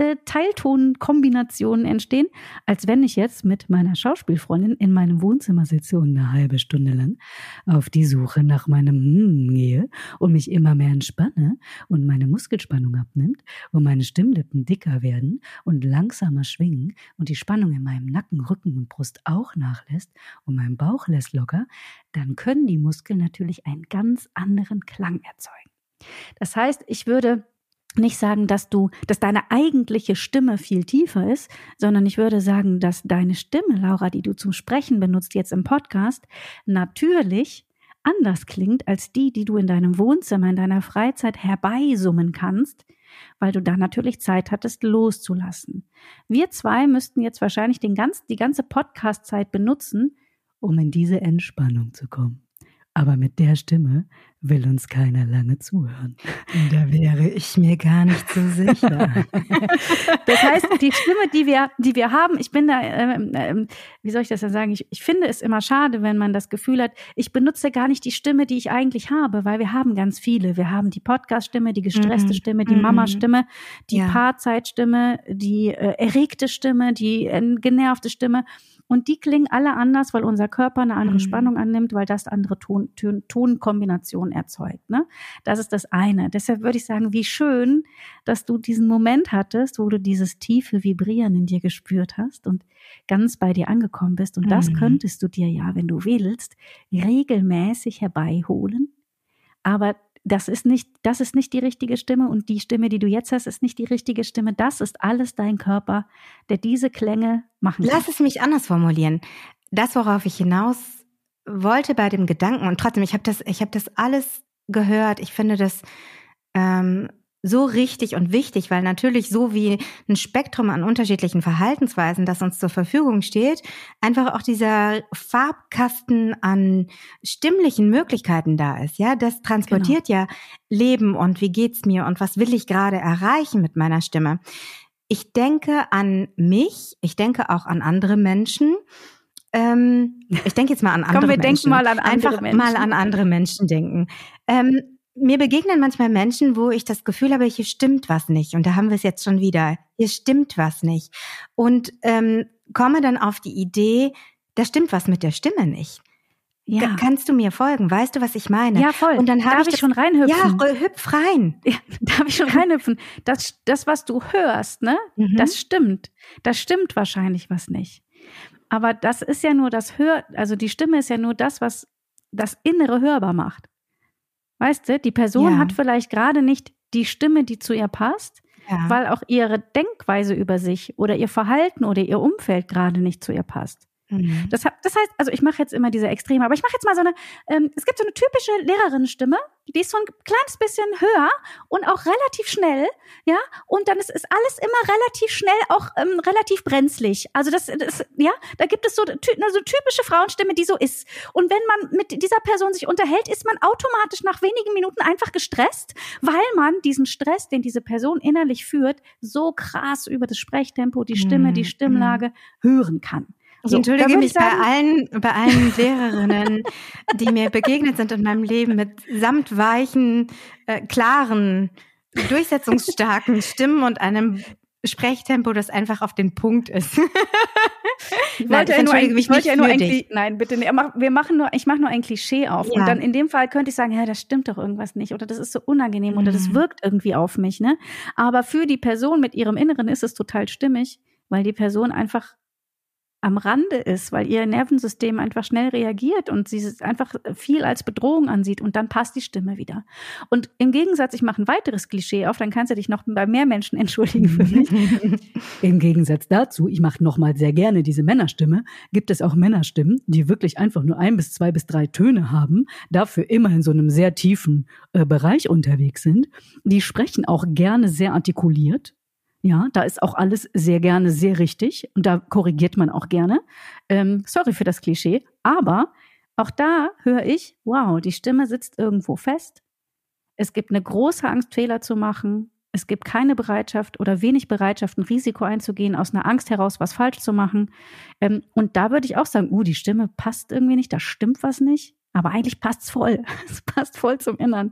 S2: äh, Teiltonkombinationen entstehen, als wenn ich jetzt mit meiner Schauspielfreundin in meinem Wohnzimmer sitze und eine halbe Stunde lang auf die Suche nach meinem hm gehe und mich immer mehr entspanne und meine Muskelspannung abnimmt und meine Stimmlippen dicker werden und langsamer schwingen und die Spannung in meinem Nacken, Rücken und Brust auch nachlässt und mein Bauch lässt locker, dann können die Muskeln natürlich einen ganz anderen Klang erzeugen. Das heißt, ich würde nicht sagen, dass du, dass deine eigentliche Stimme viel tiefer ist, sondern ich würde sagen, dass deine Stimme, Laura, die du zum Sprechen benutzt jetzt im Podcast, natürlich anders klingt als die, die du in deinem Wohnzimmer, in deiner Freizeit herbeisummen kannst, weil du da natürlich Zeit hattest, loszulassen. Wir zwei müssten jetzt wahrscheinlich den ganz, die ganze Podcast-Zeit benutzen, um in diese Entspannung zu kommen. Aber mit der Stimme will uns keiner lange zuhören.
S1: Da wäre ich mir gar nicht so sicher.
S2: das heißt, die Stimme, die wir, die wir haben, ich bin da, ähm, ähm, wie soll ich das denn sagen? Ich, ich finde es immer schade, wenn man das Gefühl hat, ich benutze gar nicht die Stimme, die ich eigentlich habe, weil wir haben ganz viele. Wir haben die Podcast-Stimme, die gestresste mhm. Stimme, die mhm. Mama-Stimme, die ja. Paarzeitstimme, die äh, erregte Stimme, die äh, genervte Stimme. Und die klingen alle anders, weil unser Körper eine andere mhm. Spannung annimmt, weil das andere Ton, Ton, Tonkombinationen erzeugt. Ne? Das ist das eine. Deshalb würde ich sagen, wie schön, dass du diesen Moment hattest, wo du dieses tiefe Vibrieren in dir gespürt hast und ganz bei dir angekommen bist. Und das mhm. könntest du dir ja, wenn du willst, regelmäßig herbeiholen. Aber das ist nicht, das ist nicht die richtige Stimme und die Stimme, die du jetzt hast, ist nicht die richtige Stimme. Das ist alles dein Körper, der diese Klänge machen
S1: kann. Lass es mich anders formulieren. Das, worauf ich hinaus wollte bei dem Gedanken und trotzdem, ich habe das, ich habe das alles gehört. Ich finde das ähm, so richtig und wichtig, weil natürlich so wie ein Spektrum an unterschiedlichen Verhaltensweisen, das uns zur Verfügung steht, einfach auch dieser Farbkasten an stimmlichen Möglichkeiten da ist. Ja, das transportiert genau. ja Leben und wie geht's mir und was will ich gerade erreichen mit meiner Stimme. Ich denke an mich, ich denke auch an andere Menschen. Ähm, ich denke jetzt mal an andere
S2: Komm, wir
S1: Menschen.
S2: denken mal an andere
S1: Einfach
S2: Menschen.
S1: mal an andere Menschen denken. Ähm, mir begegnen manchmal Menschen, wo ich das Gefühl habe, hier stimmt was nicht. Und da haben wir es jetzt schon wieder. Hier stimmt was nicht. Und ähm, komme dann auf die Idee, da stimmt was mit der Stimme nicht. Ja. Kannst du mir folgen? Weißt du, was ich meine?
S2: Ja, voll.
S1: Und dann
S2: darf
S1: ich,
S2: ich schon reinhüpfen.
S1: Ja, hüpf rein.
S2: Ja, darf ich schon reinhüpfen? Das, das, was du hörst, ne? Mhm. Das stimmt. Das stimmt wahrscheinlich was nicht. Aber das ist ja nur das Hör, also die Stimme ist ja nur das, was das Innere hörbar macht. Weißt du, die Person ja. hat vielleicht gerade nicht die Stimme, die zu ihr passt, ja. weil auch ihre Denkweise über sich oder ihr Verhalten oder ihr Umfeld gerade nicht zu ihr passt. Mhm. Das, das, heißt, also ich mache jetzt immer diese Extreme, aber ich mache jetzt mal so eine, ähm, es gibt so eine typische Lehrerinnenstimme, die ist so ein kleines bisschen höher und auch relativ schnell, ja, und dann ist, ist alles immer relativ schnell, auch ähm, relativ brenzlig. Also das, das, ja, da gibt es so, eine so typische Frauenstimme, die so ist. Und wenn man mit dieser Person sich unterhält, ist man automatisch nach wenigen Minuten einfach gestresst, weil man diesen Stress, den diese Person innerlich führt, so krass über das Sprechtempo, die Stimme, die mhm. Stimmlage hören kann.
S1: Ich so, entschuldige mich bei allen, bei allen Lehrerinnen, die mir begegnet sind in meinem Leben mit samtweichen, äh, klaren, durchsetzungsstarken Stimmen und einem Sprechtempo, das einfach auf den Punkt ist.
S2: ich wollte ja nur, ein, ich wollte ja nur ein, nein, bitte, nee, wir machen nur, ich mache nur ein Klischee auf. Ja. Und dann in dem Fall könnte ich sagen, ja, das stimmt doch irgendwas nicht oder das ist so unangenehm mhm. oder das mhm. wirkt irgendwie auf mich, ne? Aber für die Person mit ihrem Inneren ist es total stimmig, weil die Person einfach am Rande ist, weil ihr Nervensystem einfach schnell reagiert und sie einfach viel als Bedrohung ansieht und dann passt die Stimme wieder. Und im Gegensatz, ich mache ein weiteres Klischee auf, dann kannst du dich noch bei mehr Menschen entschuldigen für mich.
S3: Im Gegensatz dazu, ich mache nochmal sehr gerne diese Männerstimme, gibt es auch Männerstimmen, die wirklich einfach nur ein bis zwei bis drei Töne haben, dafür immer in so einem sehr tiefen äh, Bereich unterwegs sind. Die sprechen auch gerne sehr artikuliert, ja, da ist auch alles sehr gerne sehr richtig und da korrigiert man auch gerne. Ähm, sorry für das Klischee, aber auch da höre ich, wow, die Stimme sitzt irgendwo fest. Es gibt eine große Angst, Fehler zu machen. Es gibt keine Bereitschaft oder wenig Bereitschaft, ein Risiko einzugehen, aus einer Angst heraus was falsch zu machen. Ähm, und da würde ich auch sagen, uh, die Stimme passt irgendwie nicht, da stimmt was nicht. Aber eigentlich passt's voll. Es passt voll zum Innern.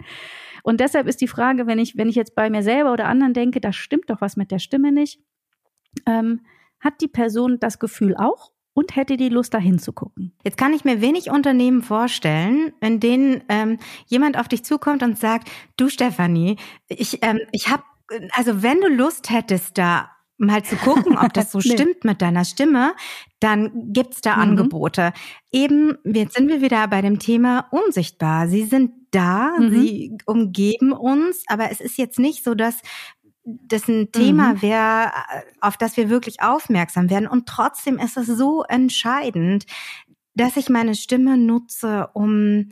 S3: Und deshalb ist die Frage, wenn ich, wenn ich jetzt bei mir selber oder anderen denke, da stimmt doch was mit der Stimme nicht, ähm, hat die Person das Gefühl auch und hätte die Lust, da hinzugucken.
S1: Jetzt kann ich mir wenig Unternehmen vorstellen, in denen ähm, jemand auf dich zukommt und sagt, du Stefanie, ich, ähm, ich habe, also wenn du Lust hättest, da mal zu gucken, ob das so nee. stimmt mit deiner Stimme, dann gibt's da mhm. Angebote. Eben, jetzt sind wir wieder bei dem Thema unsichtbar. Sie sind da, mhm. sie umgeben uns, aber es ist jetzt nicht so, dass das ein Thema mhm. wäre, auf das wir wirklich aufmerksam werden. Und trotzdem ist es so entscheidend, dass ich meine Stimme nutze, um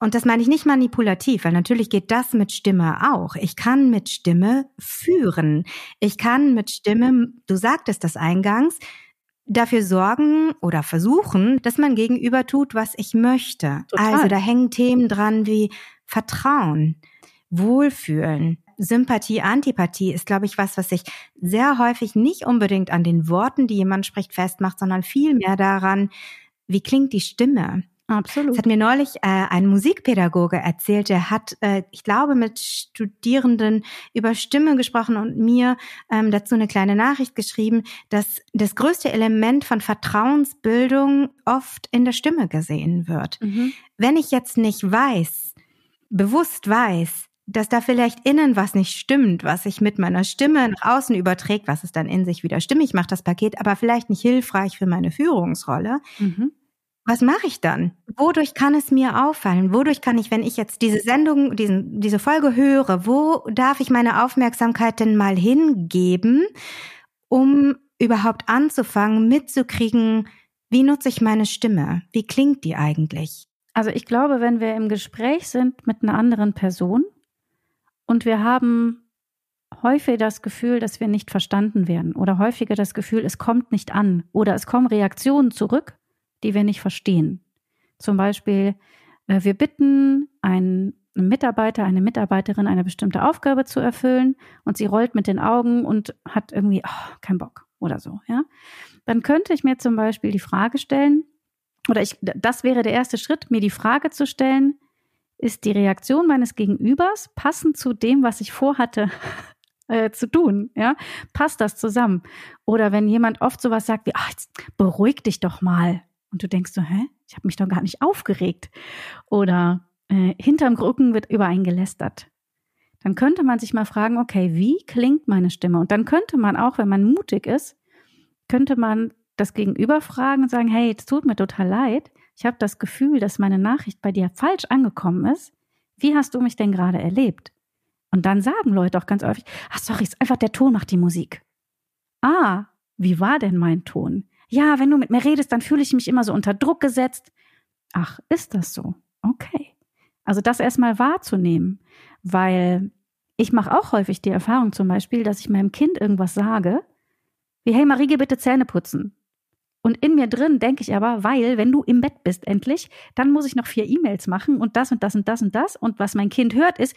S1: und das meine ich nicht manipulativ, weil natürlich geht das mit Stimme auch. Ich kann mit Stimme führen. Ich kann mit Stimme, du sagtest das eingangs, dafür sorgen oder versuchen, dass man gegenüber tut, was ich möchte. Total. Also da hängen Themen dran wie Vertrauen, Wohlfühlen, Sympathie, Antipathie ist, glaube ich, was, was sich sehr häufig nicht unbedingt an den Worten, die jemand spricht, festmacht, sondern vielmehr daran, wie klingt die Stimme?
S2: Absolut.
S1: Das hat mir neulich äh, ein Musikpädagoge erzählt, der hat, äh, ich glaube, mit Studierenden über Stimme gesprochen und mir ähm, dazu eine kleine Nachricht geschrieben, dass das größte Element von Vertrauensbildung oft in der Stimme gesehen wird. Mhm. Wenn ich jetzt nicht weiß, bewusst weiß, dass da vielleicht innen was nicht stimmt, was sich mit meiner Stimme nach außen überträgt, was es dann in sich wieder stimmig macht, das Paket, aber vielleicht nicht hilfreich für meine Führungsrolle, mhm was mache ich dann? Wodurch kann es mir auffallen? Wodurch kann ich, wenn ich jetzt diese Sendung, diesen, diese Folge höre, wo darf ich meine Aufmerksamkeit denn mal hingeben, um überhaupt anzufangen, mitzukriegen, wie nutze ich meine Stimme? Wie klingt die eigentlich?
S2: Also ich glaube, wenn wir im Gespräch sind mit einer anderen Person und wir haben häufiger das Gefühl, dass wir nicht verstanden werden oder häufiger das Gefühl, es kommt nicht an oder es kommen Reaktionen zurück, die wir nicht verstehen. Zum Beispiel, äh, wir bitten einen Mitarbeiter, eine Mitarbeiterin eine bestimmte Aufgabe zu erfüllen und sie rollt mit den Augen und hat irgendwie oh, keinen Bock oder so, ja. Dann könnte ich mir zum Beispiel die Frage stellen, oder ich, das wäre der erste Schritt, mir die Frage zu stellen, ist die Reaktion meines Gegenübers passend zu dem, was ich vorhatte äh, zu tun? Ja, passt das zusammen? Oder wenn jemand oft sowas sagt wie, ach, jetzt beruhig dich doch mal, und du denkst so, hä, ich habe mich doch gar nicht aufgeregt. Oder äh, hinterm Rücken wird über einen gelästert. Dann könnte man sich mal fragen, okay, wie klingt meine Stimme? Und dann könnte man auch, wenn man mutig ist, könnte man das Gegenüber fragen und sagen, hey, es tut mir total leid. Ich habe das Gefühl, dass meine Nachricht bei dir falsch angekommen ist. Wie hast du mich denn gerade erlebt? Und dann sagen Leute auch ganz häufig, ach sorry, ist einfach der Ton macht die Musik. Ah, wie war denn mein Ton? Ja, wenn du mit mir redest, dann fühle ich mich immer so unter Druck gesetzt. Ach, ist das so? Okay. Also das erstmal wahrzunehmen, weil ich mache auch häufig die Erfahrung zum Beispiel, dass ich meinem Kind irgendwas sage, wie, hey Marie, geh bitte Zähne putzen. Und in mir drin denke ich aber, weil, wenn du im Bett bist endlich, dann muss ich noch vier E-Mails machen und das und das und das und das. Und was mein Kind hört, ist,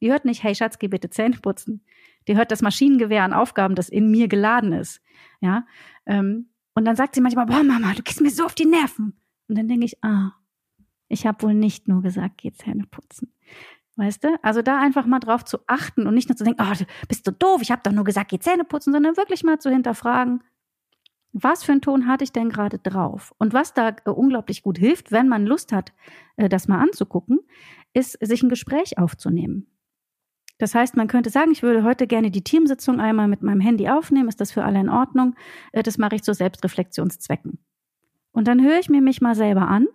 S2: die hört nicht, hey Schatz, geh bitte Zähne putzen. Die hört das Maschinengewehr an Aufgaben, das in mir geladen ist. Ja. Ähm, und dann sagt sie manchmal, boah, Mama, du gehst mir so auf die Nerven. Und dann denke ich, ah, ich habe wohl nicht nur gesagt, geh Zähne putzen. Weißt du? Also da einfach mal drauf zu achten und nicht nur zu denken, oh, bist du doof, ich habe doch nur gesagt, geh Zähne putzen, sondern wirklich mal zu hinterfragen, was für einen Ton hatte ich denn gerade drauf? Und was da äh, unglaublich gut hilft, wenn man Lust hat, äh, das mal anzugucken, ist, sich ein Gespräch aufzunehmen. Das heißt, man könnte sagen, ich würde heute gerne die Teamsitzung einmal mit meinem Handy aufnehmen. Ist das für alle in Ordnung? Äh, das mache ich zu Selbstreflexionszwecken. Und dann höre ich mir mich mal selber an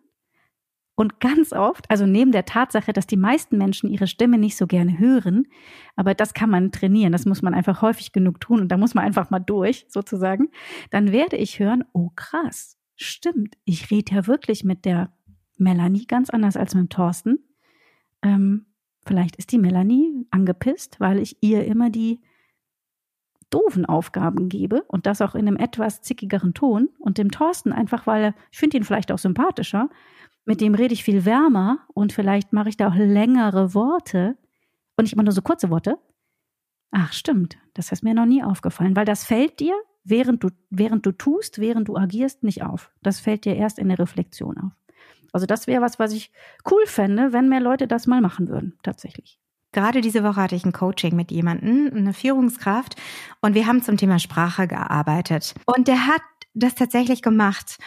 S2: und ganz oft, also neben der Tatsache, dass die meisten Menschen ihre Stimme nicht so gerne hören, aber das kann man trainieren, das muss man einfach häufig genug tun und da muss man einfach mal durch, sozusagen, dann werde ich hören, oh krass, stimmt, ich rede ja wirklich mit der Melanie ganz anders als mit Thorsten. Ähm, vielleicht ist die Melanie angepisst, weil ich ihr immer die doofen Aufgaben gebe und das auch in einem etwas zickigeren Ton und dem Thorsten einfach, weil ich finde ihn vielleicht auch sympathischer, mit dem rede ich viel wärmer und vielleicht mache ich da auch längere Worte und nicht immer nur so kurze Worte. Ach, stimmt. Das ist mir noch nie aufgefallen, weil das fällt dir, während du, während du tust, während du agierst, nicht auf. Das fällt dir erst in der Reflexion auf. Also das wäre was, was ich cool fände, wenn mehr Leute das mal machen würden, tatsächlich.
S1: Gerade diese Woche hatte ich ein Coaching mit jemandem, eine Führungskraft, und wir haben zum Thema Sprache gearbeitet. Und der hat das tatsächlich gemacht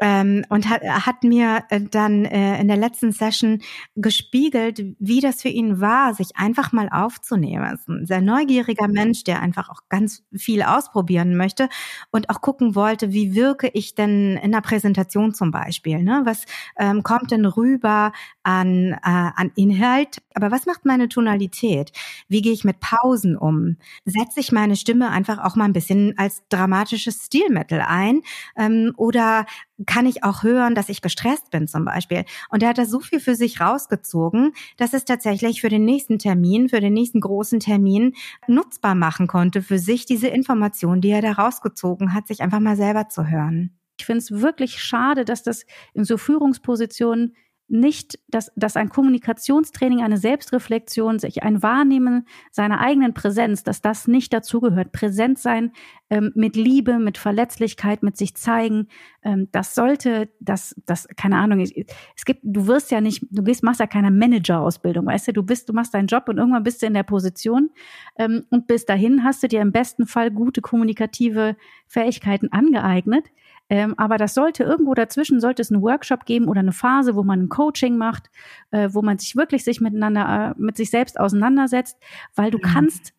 S1: ähm, und hat, hat mir äh, dann äh, in der letzten Session gespiegelt, wie das für ihn war, sich einfach mal aufzunehmen. Er ist ein sehr neugieriger Mensch, der einfach auch ganz viel ausprobieren möchte und auch gucken wollte, wie wirke ich denn in der Präsentation zum Beispiel. Ne? Was ähm, kommt denn rüber an, äh, an Inhalt? Aber was macht meine Tonalität? Wie gehe ich mit Pausen um? Setze ich meine Stimme einfach auch mal ein bisschen als dramatisches Stilmittel ein? Ähm, oder kann ich auch hören, dass ich gestresst bin zum Beispiel. Und er hat da so viel für sich rausgezogen, dass es tatsächlich für den nächsten Termin, für den nächsten großen Termin nutzbar machen konnte, für sich diese Information, die er da rausgezogen hat, sich einfach mal selber zu hören.
S2: Ich finde es wirklich schade, dass das in so Führungspositionen nicht, dass, dass ein Kommunikationstraining, eine Selbstreflexion, sich ein Wahrnehmen seiner eigenen Präsenz, dass das nicht dazugehört. Präsent sein ähm, mit Liebe, mit Verletzlichkeit, mit sich zeigen, ähm, das sollte, das, das, keine Ahnung, es gibt, du wirst ja nicht, du gehst, machst ja keine Manager-Ausbildung, weißt du, du bist, du machst deinen Job und irgendwann bist du in der Position ähm, und bis dahin hast du dir im besten Fall gute kommunikative Fähigkeiten angeeignet. Ähm, aber das sollte irgendwo dazwischen, sollte es einen Workshop geben oder eine Phase, wo man ein Coaching macht, äh, wo man sich wirklich sich miteinander, äh, mit sich selbst auseinandersetzt, weil du mhm. kannst,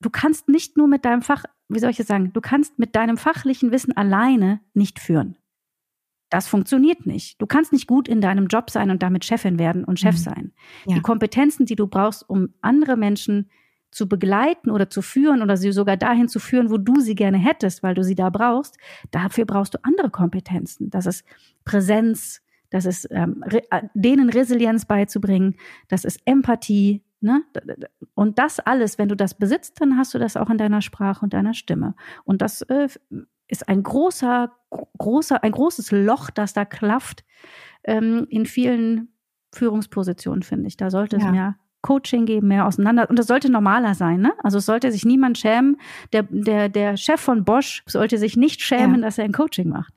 S2: du kannst nicht nur mit deinem Fach, wie soll ich das sagen, du kannst mit deinem fachlichen Wissen alleine nicht führen. Das funktioniert nicht. Du kannst nicht gut in deinem Job sein und damit Chefin werden und Chef mhm. sein. Ja. Die Kompetenzen, die du brauchst, um andere Menschen zu begleiten oder zu führen oder sie sogar dahin zu führen, wo du sie gerne hättest, weil du sie da brauchst, dafür brauchst du andere Kompetenzen. Das ist Präsenz, das ist ähm, re äh, denen Resilienz beizubringen, das ist Empathie, Ne? Und das alles, wenn du das besitzt, dann hast du das auch in deiner Sprache und deiner Stimme. Und das äh, ist ein großer, großer, ein großes Loch, das da klafft ähm, in vielen Führungspositionen, finde ich. Da sollte es ja. mehr Coaching geben, mehr auseinander. Und das sollte normaler sein, ne? Also es sollte sich niemand schämen. Der, der, der Chef von Bosch sollte sich nicht schämen, ja. dass er ein Coaching macht.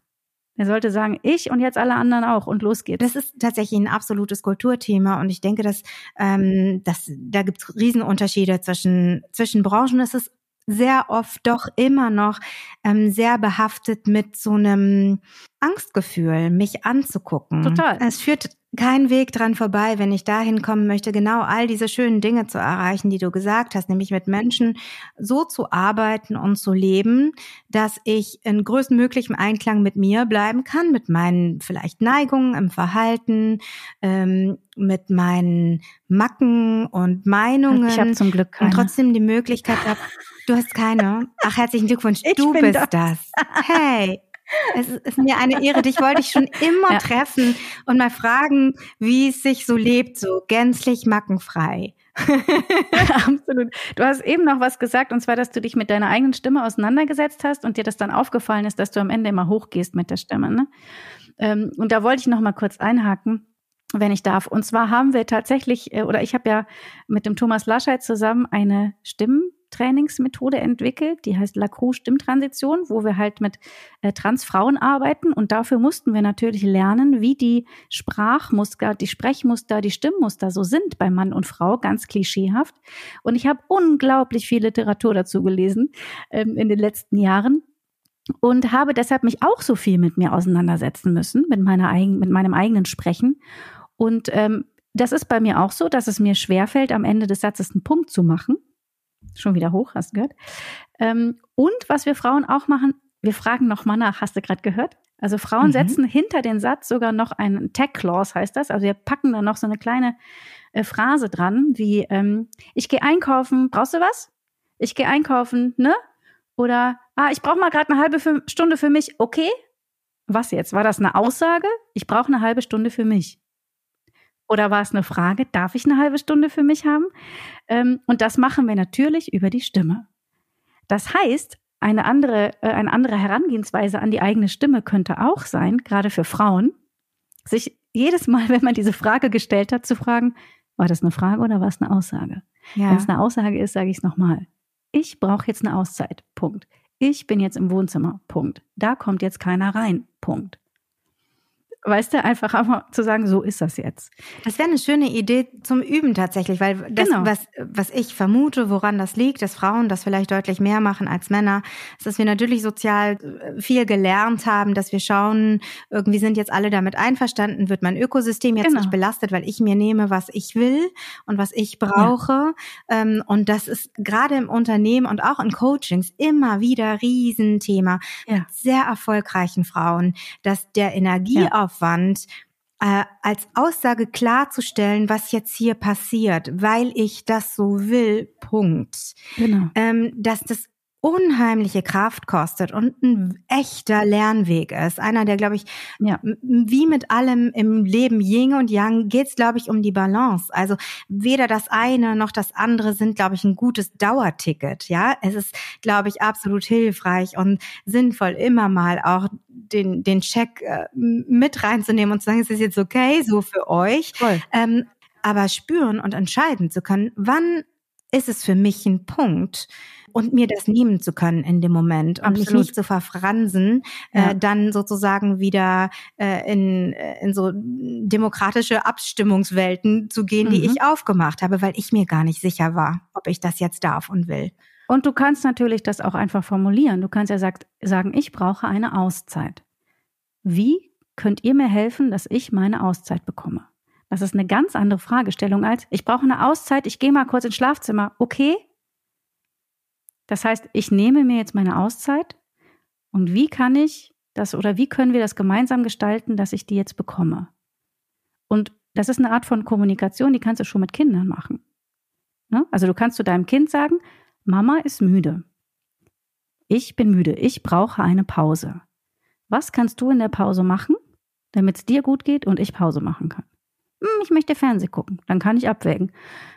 S2: Er sollte sagen, ich und jetzt alle anderen auch und los geht's.
S1: Das ist tatsächlich ein absolutes Kulturthema und ich denke, dass, ähm, dass da gibt's Riesenunterschiede zwischen, zwischen Branchen. Es ist sehr oft doch immer noch ähm, sehr behaftet mit so einem Angstgefühl, mich anzugucken.
S2: Total.
S1: Es führt kein Weg dran vorbei, wenn ich dahin kommen möchte, genau all diese schönen Dinge zu erreichen, die du gesagt hast, nämlich mit Menschen so zu arbeiten und zu leben, dass ich in größtmöglichem Einklang mit mir bleiben kann, mit meinen vielleicht Neigungen im Verhalten, ähm, mit meinen Macken und Meinungen.
S2: Ich habe zum Glück keine.
S1: Und trotzdem die Möglichkeit habe, du hast keine. Ach, herzlichen Glückwunsch, ich du bist das. das. Hey, es ist mir eine Ehre. Dich wollte ich schon immer ja. treffen und mal fragen, wie es sich so lebt, so gänzlich mackenfrei.
S2: Absolut. Du hast eben noch was gesagt, und zwar, dass du dich mit deiner eigenen Stimme auseinandergesetzt hast und dir das dann aufgefallen ist, dass du am Ende immer hochgehst mit der Stimme. Ne? Ähm, und da wollte ich noch mal kurz einhaken wenn ich darf. Und zwar haben wir tatsächlich, äh, oder ich habe ja mit dem Thomas Laschet zusammen eine Stimmen Trainingsmethode entwickelt, die heißt Lacroix Stimmtransition, wo wir halt mit äh, Transfrauen arbeiten. Und dafür mussten wir natürlich lernen, wie die Sprachmuster, die Sprechmuster, die Stimmmuster so sind bei Mann und Frau, ganz klischeehaft. Und ich habe unglaublich viel Literatur dazu gelesen ähm, in den letzten Jahren und habe deshalb mich auch so viel mit mir auseinandersetzen müssen, mit meiner eigen, mit meinem eigenen Sprechen. Und ähm, das ist bei mir auch so, dass es mir schwerfällt, am Ende des Satzes einen Punkt zu machen schon wieder hoch, hast du gehört. Ähm, und was wir Frauen auch machen, wir fragen nochmal nach, hast du gerade gehört? Also Frauen mhm. setzen hinter den Satz sogar noch einen Tag Clause, heißt das. Also wir packen da noch so eine kleine äh, Phrase dran, wie ähm, ich gehe einkaufen, brauchst du was? Ich gehe einkaufen, ne? Oder ah, ich brauche mal gerade eine halbe Stunde für mich, okay? Was jetzt? War das eine Aussage? Ich brauche eine halbe Stunde für mich. Oder war es eine Frage, darf ich eine halbe Stunde für mich haben? Ähm, und das machen wir natürlich über die Stimme. Das heißt, eine andere, äh, eine andere Herangehensweise an die eigene Stimme könnte auch sein, gerade für Frauen, sich jedes Mal, wenn man diese Frage gestellt hat, zu fragen, war das eine Frage oder war es eine Aussage? Ja. Wenn es eine Aussage ist, sage ich es nochmal. Ich brauche jetzt eine Auszeit. Punkt. Ich bin jetzt im Wohnzimmer. Punkt. Da kommt jetzt keiner rein. Punkt. Weißt du, einfach einfach zu sagen, so ist das jetzt.
S1: Das wäre eine schöne Idee zum Üben tatsächlich, weil das, genau. was, was ich vermute, woran das liegt, dass Frauen das vielleicht deutlich mehr machen als Männer, ist, dass wir natürlich sozial äh, viel gelernt haben, dass wir schauen, irgendwie sind jetzt alle damit einverstanden, wird mein Ökosystem jetzt genau. nicht belastet, weil ich mir nehme, was ich will und was ich brauche. Ja. Ähm, und das ist gerade im Unternehmen und auch in Coachings immer wieder Riesenthema. Ja. Sehr erfolgreichen Frauen, dass der Energieaufwand Aufwand, äh, als Aussage klarzustellen, was jetzt hier passiert, weil ich das so will, Punkt. Genau. Ähm, dass das unheimliche Kraft kostet und ein echter Lernweg ist. Einer, der, glaube ich, ja. wie mit allem im Leben Yin und Yang geht es, glaube ich, um die Balance. Also weder das eine noch das andere sind, glaube ich, ein gutes Dauerticket. Ja, es ist, glaube ich, absolut hilfreich und sinnvoll, immer mal auch den, den Check äh, mit reinzunehmen und zu sagen, es ist jetzt okay, so für euch. Ähm, aber spüren und entscheiden zu können, wann ist es für mich ein Punkt, und mir das nehmen zu können in dem Moment und Absolut. mich nicht zu verfransen, äh, ja. äh, dann sozusagen wieder äh, in, äh, in so demokratische Abstimmungswelten zu gehen, mhm. die ich aufgemacht habe, weil ich mir gar nicht sicher war, ob ich das jetzt darf und will.
S2: Und du kannst natürlich das auch einfach formulieren. Du kannst ja sagt, sagen, ich brauche eine Auszeit. Wie könnt ihr mir helfen, dass ich meine Auszeit bekomme? Das ist eine ganz andere Fragestellung als, ich brauche eine Auszeit, ich gehe mal kurz ins Schlafzimmer. Okay, das heißt, ich nehme mir jetzt meine Auszeit und wie kann ich das oder wie können wir das gemeinsam gestalten, dass ich die jetzt bekomme? Und das ist eine Art von Kommunikation, die kannst du schon mit Kindern machen. Ne? Also du kannst zu deinem Kind sagen, Mama ist müde. Ich bin müde. Ich brauche eine Pause. Was kannst du in der Pause machen, damit es dir gut geht und ich Pause machen kann? hm, ich möchte Fernsehen gucken. Dann kann ich abwägen.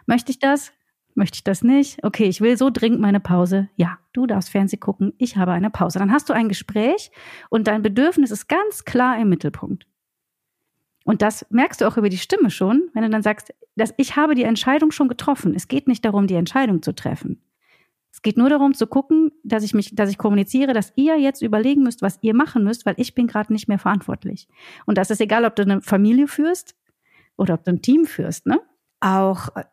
S2: Möchte ich das? Möchte ich das nicht? Okay, ich will so dringend meine Pause. Ja, du darfst Fernsehen gucken. Ich habe eine Pause. Dann hast du ein Gespräch und dein Bedürfnis ist ganz klar im Mittelpunkt. Und das merkst du auch über die Stimme schon, wenn du dann sagst, dass ich habe die Entscheidung schon getroffen. Es geht nicht darum, die Entscheidung zu treffen. Es geht nur darum zu gucken, dass ich mich, dass ich kommuniziere, dass ihr jetzt überlegen müsst, was ihr machen müsst, weil ich bin gerade nicht mehr verantwortlich. Und das ist egal, ob du eine Familie führst oder ob du ein Team führst, ne?
S1: Auch äh,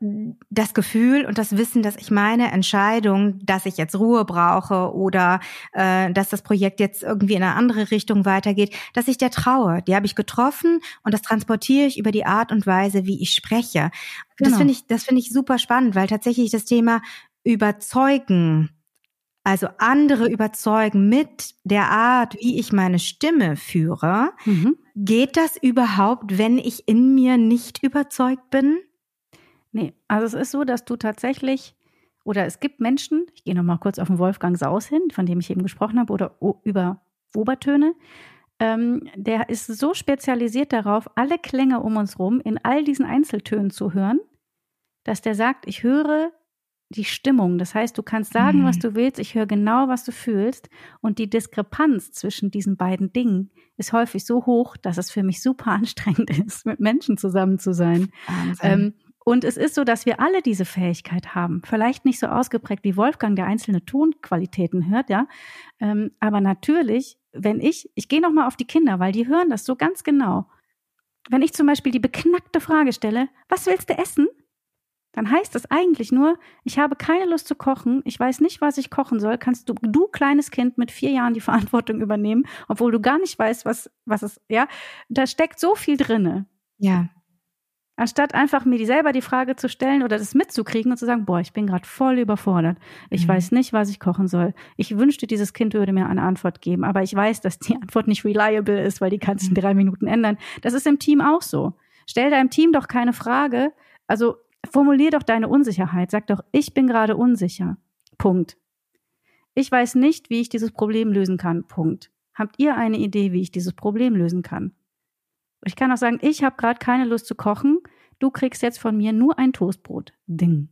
S1: das Gefühl und das Wissen, dass ich meine Entscheidung, dass ich jetzt Ruhe brauche oder äh, dass das Projekt jetzt irgendwie in eine andere Richtung weitergeht, dass ich der traue. Die habe ich getroffen und das transportiere ich über die Art und Weise, wie ich spreche. Genau. Das finde ich, das finde ich super spannend, weil tatsächlich das Thema überzeugen also andere überzeugen mit der Art, wie ich meine Stimme führe. Mhm. Geht das überhaupt, wenn ich in mir nicht überzeugt bin?
S2: Nee, also es ist so, dass du tatsächlich, oder es gibt Menschen, ich gehe nochmal kurz auf den Wolfgang Saus hin, von dem ich eben gesprochen habe, oder über Obertöne, ähm, der ist so spezialisiert darauf, alle Klänge um uns rum in all diesen Einzeltönen zu hören, dass der sagt, ich höre die Stimmung. Das heißt, du kannst sagen, mhm. was du willst, ich höre genau, was du fühlst. Und die Diskrepanz zwischen diesen beiden Dingen ist häufig so hoch, dass es für mich super anstrengend ist, mit Menschen zusammen zu sein. Ähm, und es ist so, dass wir alle diese Fähigkeit haben. Vielleicht nicht so ausgeprägt wie Wolfgang, der einzelne Tonqualitäten hört, ja. Ähm, aber natürlich, wenn ich, ich gehe nochmal auf die Kinder, weil die hören das so ganz genau. Wenn ich zum Beispiel die beknackte Frage stelle, was willst du essen? Dann heißt das eigentlich nur, ich habe keine Lust zu kochen, ich weiß nicht, was ich kochen soll. Kannst du, du kleines Kind mit vier Jahren die Verantwortung übernehmen, obwohl du gar nicht weißt, was, was es, ja. Da steckt so viel drinne.
S1: Ja.
S2: Anstatt einfach mir die selber die Frage zu stellen oder das mitzukriegen und zu sagen, boah, ich bin gerade voll überfordert. Ich mhm. weiß nicht, was ich kochen soll. Ich wünschte, dieses Kind würde mir eine Antwort geben, aber ich weiß, dass die Antwort nicht reliable ist, weil die kann sich in mhm. drei Minuten ändern. Das ist im Team auch so. Stell deinem Team doch keine Frage. Also formulier doch deine Unsicherheit. Sag doch, ich bin gerade unsicher. Punkt. Ich weiß nicht, wie ich dieses Problem lösen kann. Punkt. Habt ihr eine Idee, wie ich dieses Problem lösen kann? Ich kann auch sagen, ich habe gerade keine Lust zu kochen. Du kriegst jetzt von mir nur ein Toastbrot. Ding.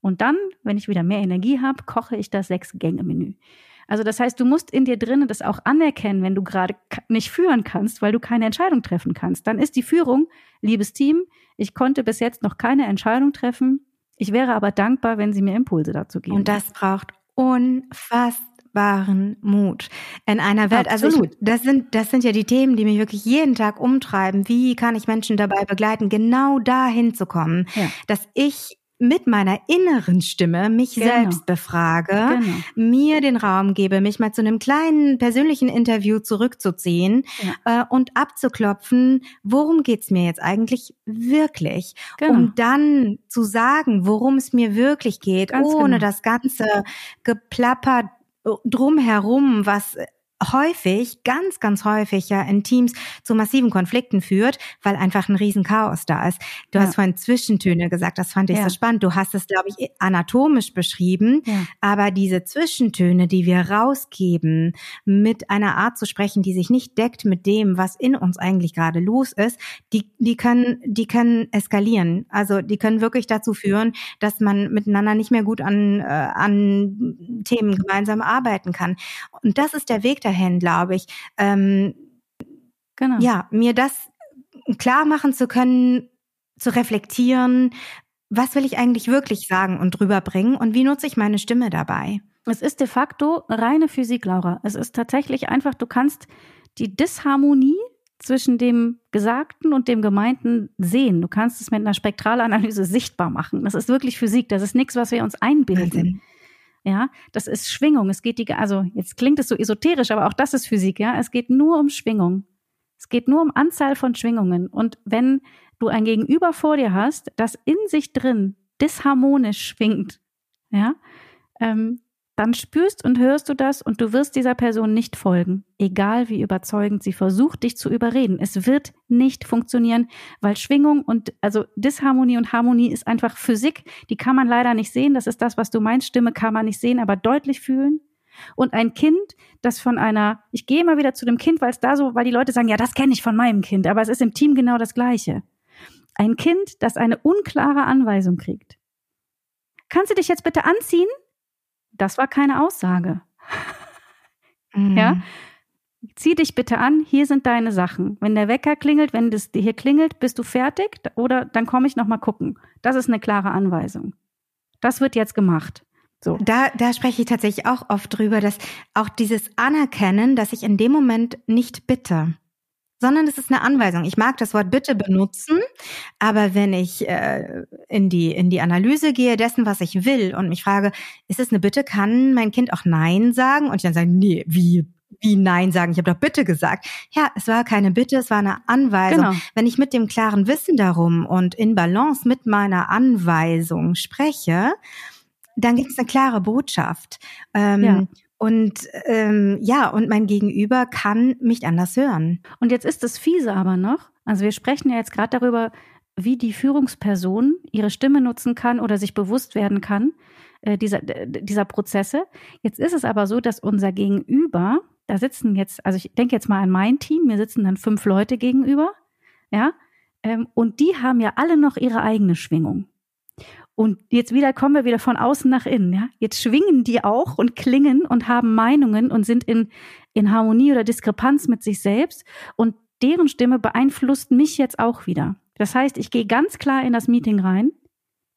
S2: Und dann, wenn ich wieder mehr Energie habe, koche ich das Sechs-Gänge-Menü. Also das heißt, du musst in dir drinnen das auch anerkennen, wenn du gerade nicht führen kannst, weil du keine Entscheidung treffen kannst. Dann ist die Führung, liebes Team, ich konnte bis jetzt noch keine Entscheidung treffen. Ich wäre aber dankbar, wenn Sie mir Impulse dazu geben.
S1: Und das braucht unfassbar wahren Mut in einer Welt. Absolut. Also ich, das sind das sind ja die Themen, die mich wirklich jeden Tag umtreiben. Wie kann ich Menschen dabei begleiten, genau dahin zu kommen, ja. dass ich mit meiner inneren Stimme mich genau. selbst befrage, genau. mir den Raum gebe, mich mal zu einem kleinen persönlichen Interview zurückzuziehen ja. äh, und abzuklopfen, worum geht's mir jetzt eigentlich wirklich, genau. um dann zu sagen, worum es mir wirklich geht, Ganz ohne genau. das ganze Geplapper drumherum, was häufig, ganz, ganz häufig ja in Teams zu massiven Konflikten führt, weil einfach ein Riesenchaos da ist. Du ja. hast vorhin Zwischentöne gesagt, das fand ich ja. so spannend. Du hast es, glaube ich, anatomisch beschrieben, ja. aber diese Zwischentöne, die wir rausgeben, mit einer Art zu sprechen, die sich nicht deckt mit dem, was in uns eigentlich gerade los ist, die, die können, die können eskalieren. Also die können wirklich dazu führen, dass man miteinander nicht mehr gut an, äh, an Themen gemeinsam arbeiten kann. Und das ist der Weg dahin, glaube ich. Ähm, genau. Ja, mir das klar machen zu können, zu reflektieren, was will ich eigentlich wirklich sagen und drüber bringen und wie nutze ich meine Stimme dabei?
S2: Es ist de facto reine Physik, Laura. Es ist tatsächlich einfach, du kannst die Disharmonie zwischen dem Gesagten und dem Gemeinten sehen. Du kannst es mit einer Spektralanalyse sichtbar machen. Das ist wirklich Physik. Das ist nichts, was wir uns einbilden. Wahnsinn. Ja, das ist Schwingung. Es geht die, also jetzt klingt es so esoterisch, aber auch das ist Physik, ja. Es geht nur um Schwingung. Es geht nur um Anzahl von Schwingungen. Und wenn du ein Gegenüber vor dir hast, das in sich drin disharmonisch schwingt, ja, ähm, dann spürst und hörst du das und du wirst dieser Person nicht folgen, egal wie überzeugend sie versucht, dich zu überreden. Es wird nicht funktionieren, weil Schwingung und also Disharmonie und Harmonie ist einfach Physik, die kann man leider nicht sehen. Das ist das, was du meinst. Stimme kann man nicht sehen, aber deutlich fühlen. Und ein Kind, das von einer, ich gehe immer wieder zu dem Kind, weil es da so, weil die Leute sagen, ja, das kenne ich von meinem Kind, aber es ist im Team genau das Gleiche. Ein Kind, das eine unklare Anweisung kriegt. Kannst du dich jetzt bitte anziehen? Das war keine Aussage. Mhm. Ja? Zieh dich bitte an, hier sind deine Sachen. Wenn der Wecker klingelt, wenn das hier klingelt, bist du fertig oder dann komme ich noch mal gucken. Das ist eine klare Anweisung. Das wird jetzt gemacht. So.
S1: Da, da spreche ich tatsächlich auch oft drüber, dass auch dieses Anerkennen, dass ich in dem Moment nicht bitte sondern es ist eine Anweisung. Ich mag das Wort bitte benutzen, aber wenn ich äh, in die in die Analyse gehe dessen, was ich will und mich frage, ist es eine Bitte, kann mein Kind auch Nein sagen und ich dann sage, nee, wie wie Nein sagen. Ich habe doch bitte gesagt. Ja, es war keine Bitte, es war eine Anweisung. Genau. Wenn ich mit dem klaren Wissen darum und in Balance mit meiner Anweisung spreche, dann gibt es eine klare Botschaft. Ähm, ja. Und ähm, ja, und mein Gegenüber kann mich anders hören.
S2: Und jetzt ist das fiese aber noch. Also wir sprechen ja jetzt gerade darüber, wie die Führungsperson ihre Stimme nutzen kann oder sich bewusst werden kann äh, dieser, dieser Prozesse. Jetzt ist es aber so, dass unser Gegenüber, da sitzen jetzt, also ich denke jetzt mal an mein Team, mir sitzen dann fünf Leute gegenüber, ja, ähm, und die haben ja alle noch ihre eigene Schwingung. Und jetzt wieder kommen wir wieder von außen nach innen, ja. Jetzt schwingen die auch und klingen und haben Meinungen und sind in, in Harmonie oder Diskrepanz mit sich selbst. Und deren Stimme beeinflusst mich jetzt auch wieder. Das heißt, ich gehe ganz klar in das Meeting rein.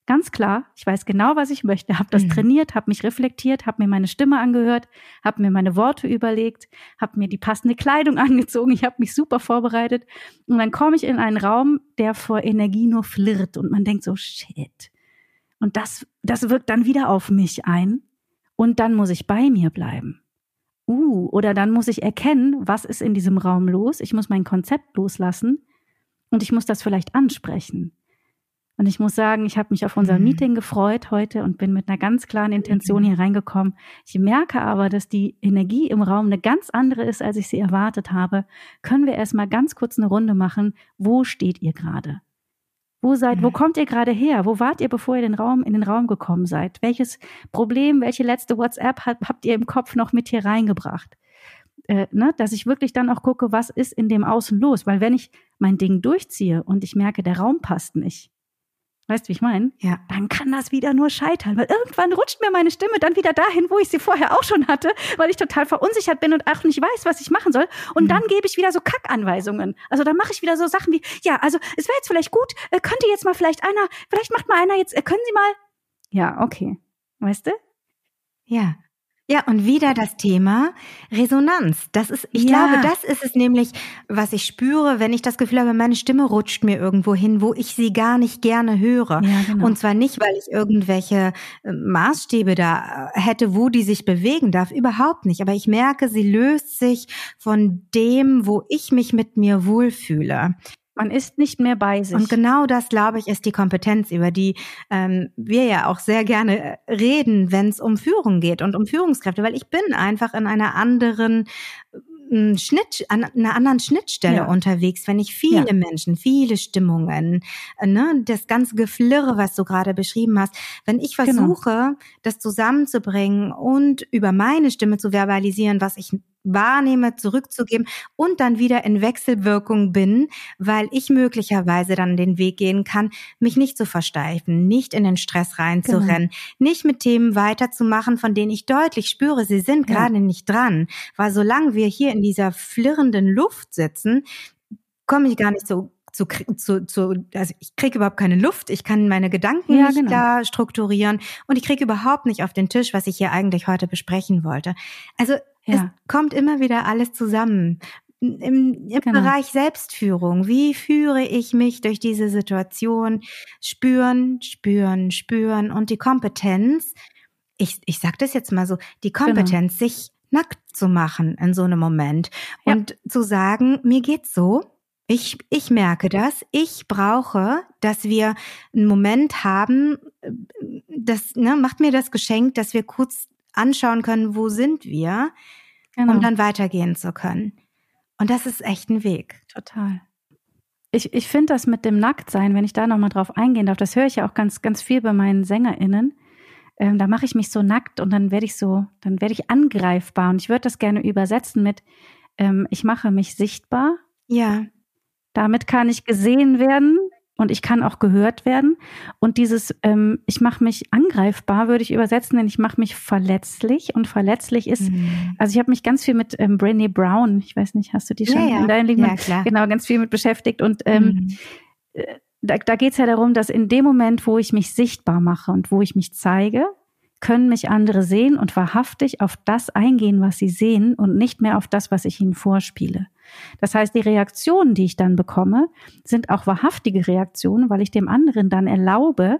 S2: Ganz klar, ich weiß genau, was ich möchte, habe das mhm. trainiert, habe mich reflektiert, habe mir meine Stimme angehört, habe mir meine Worte überlegt, habe mir die passende Kleidung angezogen, ich habe mich super vorbereitet und dann komme ich in einen Raum, der vor Energie nur flirrt und man denkt so, shit, und das, das wirkt dann wieder auf mich ein. Und dann muss ich bei mir bleiben. Uh, oder dann muss ich erkennen, was ist in diesem Raum los. Ich muss mein Konzept loslassen und ich muss das vielleicht ansprechen. Und ich muss sagen, ich habe mich auf unser mhm. Meeting gefreut heute und bin mit einer ganz klaren Intention hier reingekommen. Ich merke aber, dass die Energie im Raum eine ganz andere ist, als ich sie erwartet habe. Können wir erstmal ganz kurz eine Runde machen? Wo steht ihr gerade? Wo seid, wo mhm. kommt ihr gerade her? Wo wart ihr, bevor ihr den Raum, in den Raum gekommen seid? Welches Problem, welche letzte WhatsApp hat, habt ihr im Kopf noch mit hier reingebracht? Äh, ne, dass ich wirklich dann auch gucke, was ist in dem Außen los? Weil wenn ich mein Ding durchziehe und ich merke, der Raum passt nicht, Weißt du, wie ich meine?
S1: Ja.
S2: Dann kann das wieder nur scheitern, weil irgendwann rutscht mir meine Stimme dann wieder dahin, wo ich sie vorher auch schon hatte, weil ich total verunsichert bin und auch nicht weiß, was ich machen soll. Und mhm. dann gebe ich wieder so Kackanweisungen. Also dann mache ich wieder so Sachen wie, ja, also es wäre jetzt vielleicht gut, äh, könnte jetzt mal vielleicht einer, vielleicht macht mal einer jetzt, äh, können Sie mal. Ja, okay. Weißt du?
S1: Ja. Ja, und wieder das Thema Resonanz. Das ist, ich ja. glaube, das ist es nämlich, was ich spüre, wenn ich das Gefühl habe, meine Stimme rutscht mir irgendwo hin, wo ich sie gar nicht gerne höre. Ja, genau. Und zwar nicht, weil ich irgendwelche äh, Maßstäbe da äh, hätte, wo die sich bewegen darf. Überhaupt nicht. Aber ich merke, sie löst sich von dem, wo ich mich mit mir wohlfühle.
S2: Man ist nicht mehr bei sich.
S1: Und genau das, glaube ich, ist die Kompetenz, über die ähm, wir ja auch sehr gerne äh, reden, wenn es um Führung geht und um Führungskräfte, weil ich bin einfach in einer anderen äh, Schnitt, an einer anderen Schnittstelle ja. unterwegs, wenn ich viele ja. Menschen, viele Stimmungen, äh, ne, das ganze Geflirre, was du gerade beschrieben hast, wenn ich genau. versuche, genau. das zusammenzubringen und über meine Stimme zu verbalisieren, was ich wahrnehme, zurückzugeben und dann wieder in Wechselwirkung bin, weil ich möglicherweise dann den Weg gehen kann, mich nicht zu versteifen, nicht in den Stress reinzurennen, genau. nicht mit Themen weiterzumachen, von denen ich deutlich spüre, sie sind ja. gerade nicht dran. Weil solange wir hier in dieser flirrenden Luft sitzen, komme ich gar nicht so zu, zu, zu also ich kriege überhaupt keine Luft, ich kann meine Gedanken ja, nicht genau. da strukturieren und ich kriege überhaupt nicht auf den Tisch, was ich hier eigentlich heute besprechen wollte. Also ja. Es kommt immer wieder alles zusammen. Im, im genau. Bereich Selbstführung, wie führe ich mich durch diese Situation? Spüren, spüren, spüren und die Kompetenz, ich, ich sag das jetzt mal so, die genau. Kompetenz, genau. sich nackt zu machen in so einem Moment ja. und zu sagen, mir geht's so, ich, ich merke das. Ich brauche, dass wir einen Moment haben, das ne, macht mir das Geschenk, dass wir kurz anschauen können, wo sind wir, genau. um dann weitergehen zu können. Und das ist echt ein Weg.
S2: Total. Ich, ich finde das mit dem Nacktsein, wenn ich da nochmal drauf eingehen darf, das höre ich ja auch ganz, ganz viel bei meinen SängerInnen. Ähm, da mache ich mich so nackt und dann werde ich so, dann werde ich angreifbar. Und ich würde das gerne übersetzen mit, ähm, ich mache mich sichtbar.
S1: Ja.
S2: Damit kann ich gesehen werden. Und ich kann auch gehört werden. Und dieses, ähm, ich mache mich angreifbar, würde ich übersetzen, denn ich mache mich verletzlich. Und verletzlich ist, mhm. also ich habe mich ganz viel mit ähm, Brené Brown, ich weiß nicht, hast du die schon
S1: ja, ja.
S2: in deinem Leben?
S1: Ja, klar.
S2: Genau, ganz viel mit beschäftigt. Und ähm, mhm. Äh, da, da geht es ja darum, dass in dem Moment, wo ich mich sichtbar mache und wo ich mich zeige, können mich andere sehen und wahrhaftig auf das eingehen, was sie sehen und nicht mehr auf das, was ich ihnen vorspiele. Das heißt, die Reaktionen, die ich dann bekomme, sind auch wahrhaftige Reaktionen, weil ich dem anderen dann erlaube,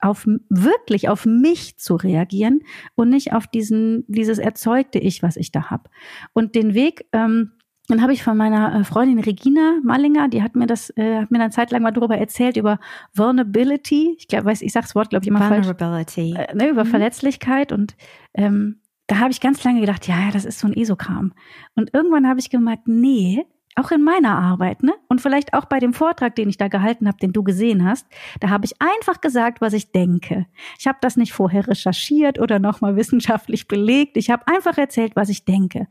S2: auf wirklich auf mich zu reagieren und nicht auf diesen dieses erzeugte Ich, was ich da habe. Und den Weg ähm, dann habe ich von meiner äh, Freundin Regina Mallinger, die hat mir das, äh, hat mir eine Zeit lang mal darüber erzählt, über Vulnerability. Ich glaube, weiß, ich sage das Wort, glaube ich, immer
S1: Vulnerability.
S2: falsch. Äh, ne, über mhm. Verletzlichkeit. Und ähm, da habe ich ganz lange gedacht, ja, ja, das ist so ein Esokram. Und irgendwann habe ich gemerkt, nee, auch in meiner Arbeit, ne? Und vielleicht auch bei dem Vortrag, den ich da gehalten habe, den du gesehen hast, da habe ich einfach gesagt, was ich denke. Ich habe das nicht vorher recherchiert oder nochmal wissenschaftlich belegt. Ich habe einfach erzählt, was ich denke.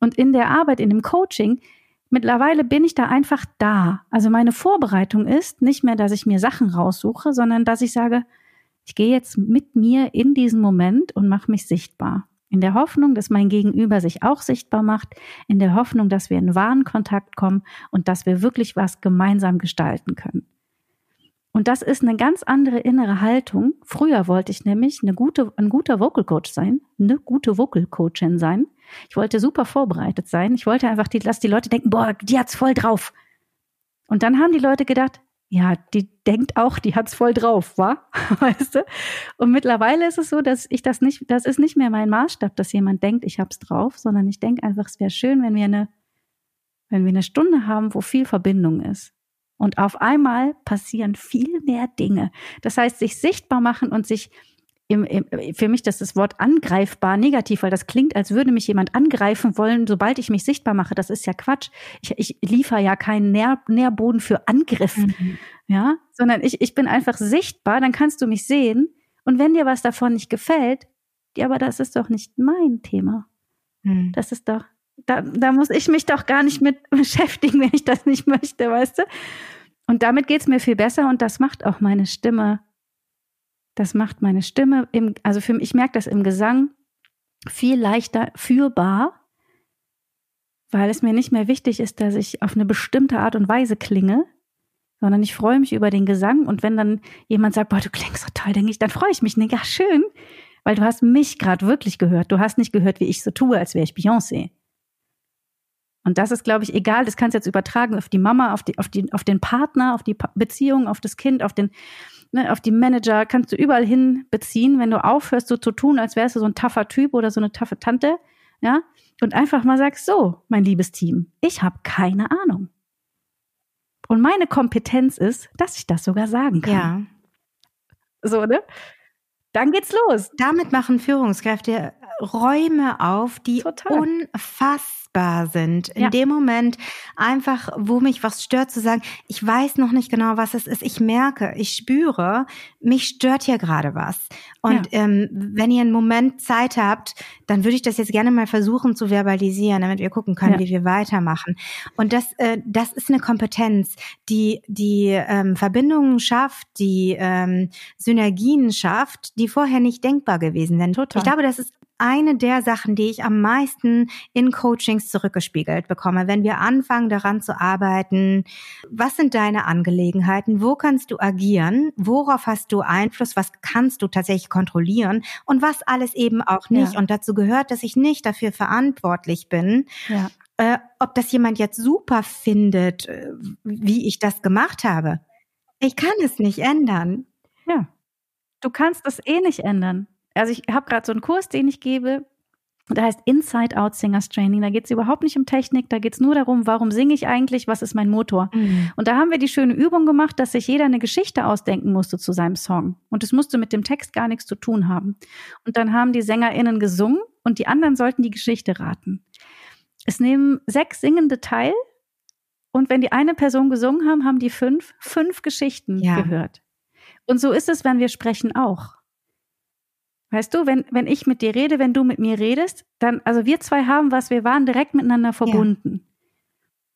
S2: Und in der Arbeit, in dem Coaching, mittlerweile bin ich da einfach da. Also meine Vorbereitung ist nicht mehr, dass ich mir Sachen raussuche, sondern dass ich sage, ich gehe jetzt mit mir in diesen Moment und mache mich sichtbar. In der Hoffnung, dass mein Gegenüber sich auch sichtbar macht, in der Hoffnung, dass wir in wahren Kontakt kommen und dass wir wirklich was gemeinsam gestalten können. Und das ist eine ganz andere innere Haltung. Früher wollte ich nämlich eine gute, ein guter Vocal Coach sein, eine gute Vocal Coachin sein. Ich wollte super vorbereitet sein. Ich wollte einfach, die, dass die Leute denken, boah, die hat's voll drauf. Und dann haben die Leute gedacht, ja, die denkt auch, die hat's voll drauf, wa? Weißt du? Und mittlerweile ist es so, dass ich das nicht, das ist nicht mehr mein Maßstab, dass jemand denkt, ich hab's drauf, sondern ich denke einfach, es wäre schön, wenn wir eine, wenn wir eine Stunde haben, wo viel Verbindung ist. Und auf einmal passieren viel mehr Dinge. Das heißt, sich sichtbar machen und sich im, im, für mich das, das Wort angreifbar negativ, weil das klingt, als würde mich jemand angreifen wollen, sobald ich mich sichtbar mache. Das ist ja Quatsch. Ich, ich liefere ja keinen Nähr, Nährboden für Angriff, mhm. ja, sondern ich, ich bin einfach sichtbar, dann kannst du mich sehen. Und wenn dir was davon nicht gefällt, ja, aber das ist doch nicht mein Thema. Mhm. Das ist doch, da, da muss ich mich doch gar nicht mit beschäftigen, wenn ich das nicht möchte, weißt du? Und damit geht's mir viel besser und das macht auch meine Stimme das macht meine Stimme, im, also für mich, ich merke das im Gesang viel leichter führbar, weil es mir nicht mehr wichtig ist, dass ich auf eine bestimmte Art und Weise klinge, sondern ich freue mich über den Gesang und wenn dann jemand sagt, boah, du klingst so toll, denke ich, dann freue ich mich, ja schön, weil du hast mich gerade wirklich gehört. Du hast nicht gehört, wie ich so tue, als wäre ich Beyoncé. Und das ist, glaube ich, egal. Das kannst du jetzt übertragen auf die Mama, auf die, auf die, auf den Partner, auf die Beziehung, auf das Kind, auf den, ne, auf die Manager, kannst du überall hin beziehen, wenn du aufhörst, so zu tun, als wärst du so ein taffer Typ oder so eine taffe Tante, ja, und einfach mal sagst, so, mein liebes Team, ich habe keine Ahnung. Und meine Kompetenz ist, dass ich das sogar sagen kann.
S1: Ja.
S2: So, ne? Dann geht's los.
S1: Damit machen Führungskräfte Räume auf, die Total. unfassbar sichtbar sind. In ja. dem Moment einfach, wo mich was stört, zu sagen, ich weiß noch nicht genau, was es ist. Ich merke, ich spüre, mich stört hier gerade was. Und ja. ähm, wenn ihr einen Moment Zeit habt, dann würde ich das jetzt gerne mal versuchen zu verbalisieren, damit wir gucken können, ja. wie wir weitermachen. Und das, äh, das ist eine Kompetenz, die die ähm, Verbindungen schafft, die ähm, Synergien schafft, die vorher nicht denkbar gewesen wären. Total. Ich glaube, das ist eine der Sachen, die ich am meisten in Coachings zurückgespiegelt bekomme, wenn wir anfangen daran zu arbeiten, was sind deine Angelegenheiten, wo kannst du agieren, worauf hast du Einfluss, was kannst du tatsächlich kontrollieren und was alles eben auch nicht. Ja. Und dazu gehört, dass ich nicht dafür verantwortlich bin, ja. äh, ob das jemand jetzt super findet, äh, wie ich das gemacht habe. Ich kann es nicht ändern.
S2: Ja. Du kannst es eh nicht ändern also ich habe gerade so einen Kurs, den ich gebe. Der heißt Inside Out Singers Training. Da geht es überhaupt nicht um Technik, da geht es nur darum, warum singe ich eigentlich, was ist mein Motor. Mhm. Und da haben wir die schöne Übung gemacht, dass sich jeder eine Geschichte ausdenken musste zu seinem Song. Und es musste mit dem Text gar nichts zu tun haben. Und dann haben die SängerInnen gesungen und die anderen sollten die Geschichte raten. Es nehmen sechs Singende teil und wenn die eine Person gesungen haben, haben die fünf, fünf Geschichten ja. gehört. Und so ist es, wenn wir sprechen auch. Weißt du, wenn, wenn ich mit dir rede, wenn du mit mir redest, dann, also wir zwei haben was, wir waren direkt miteinander verbunden. Ja.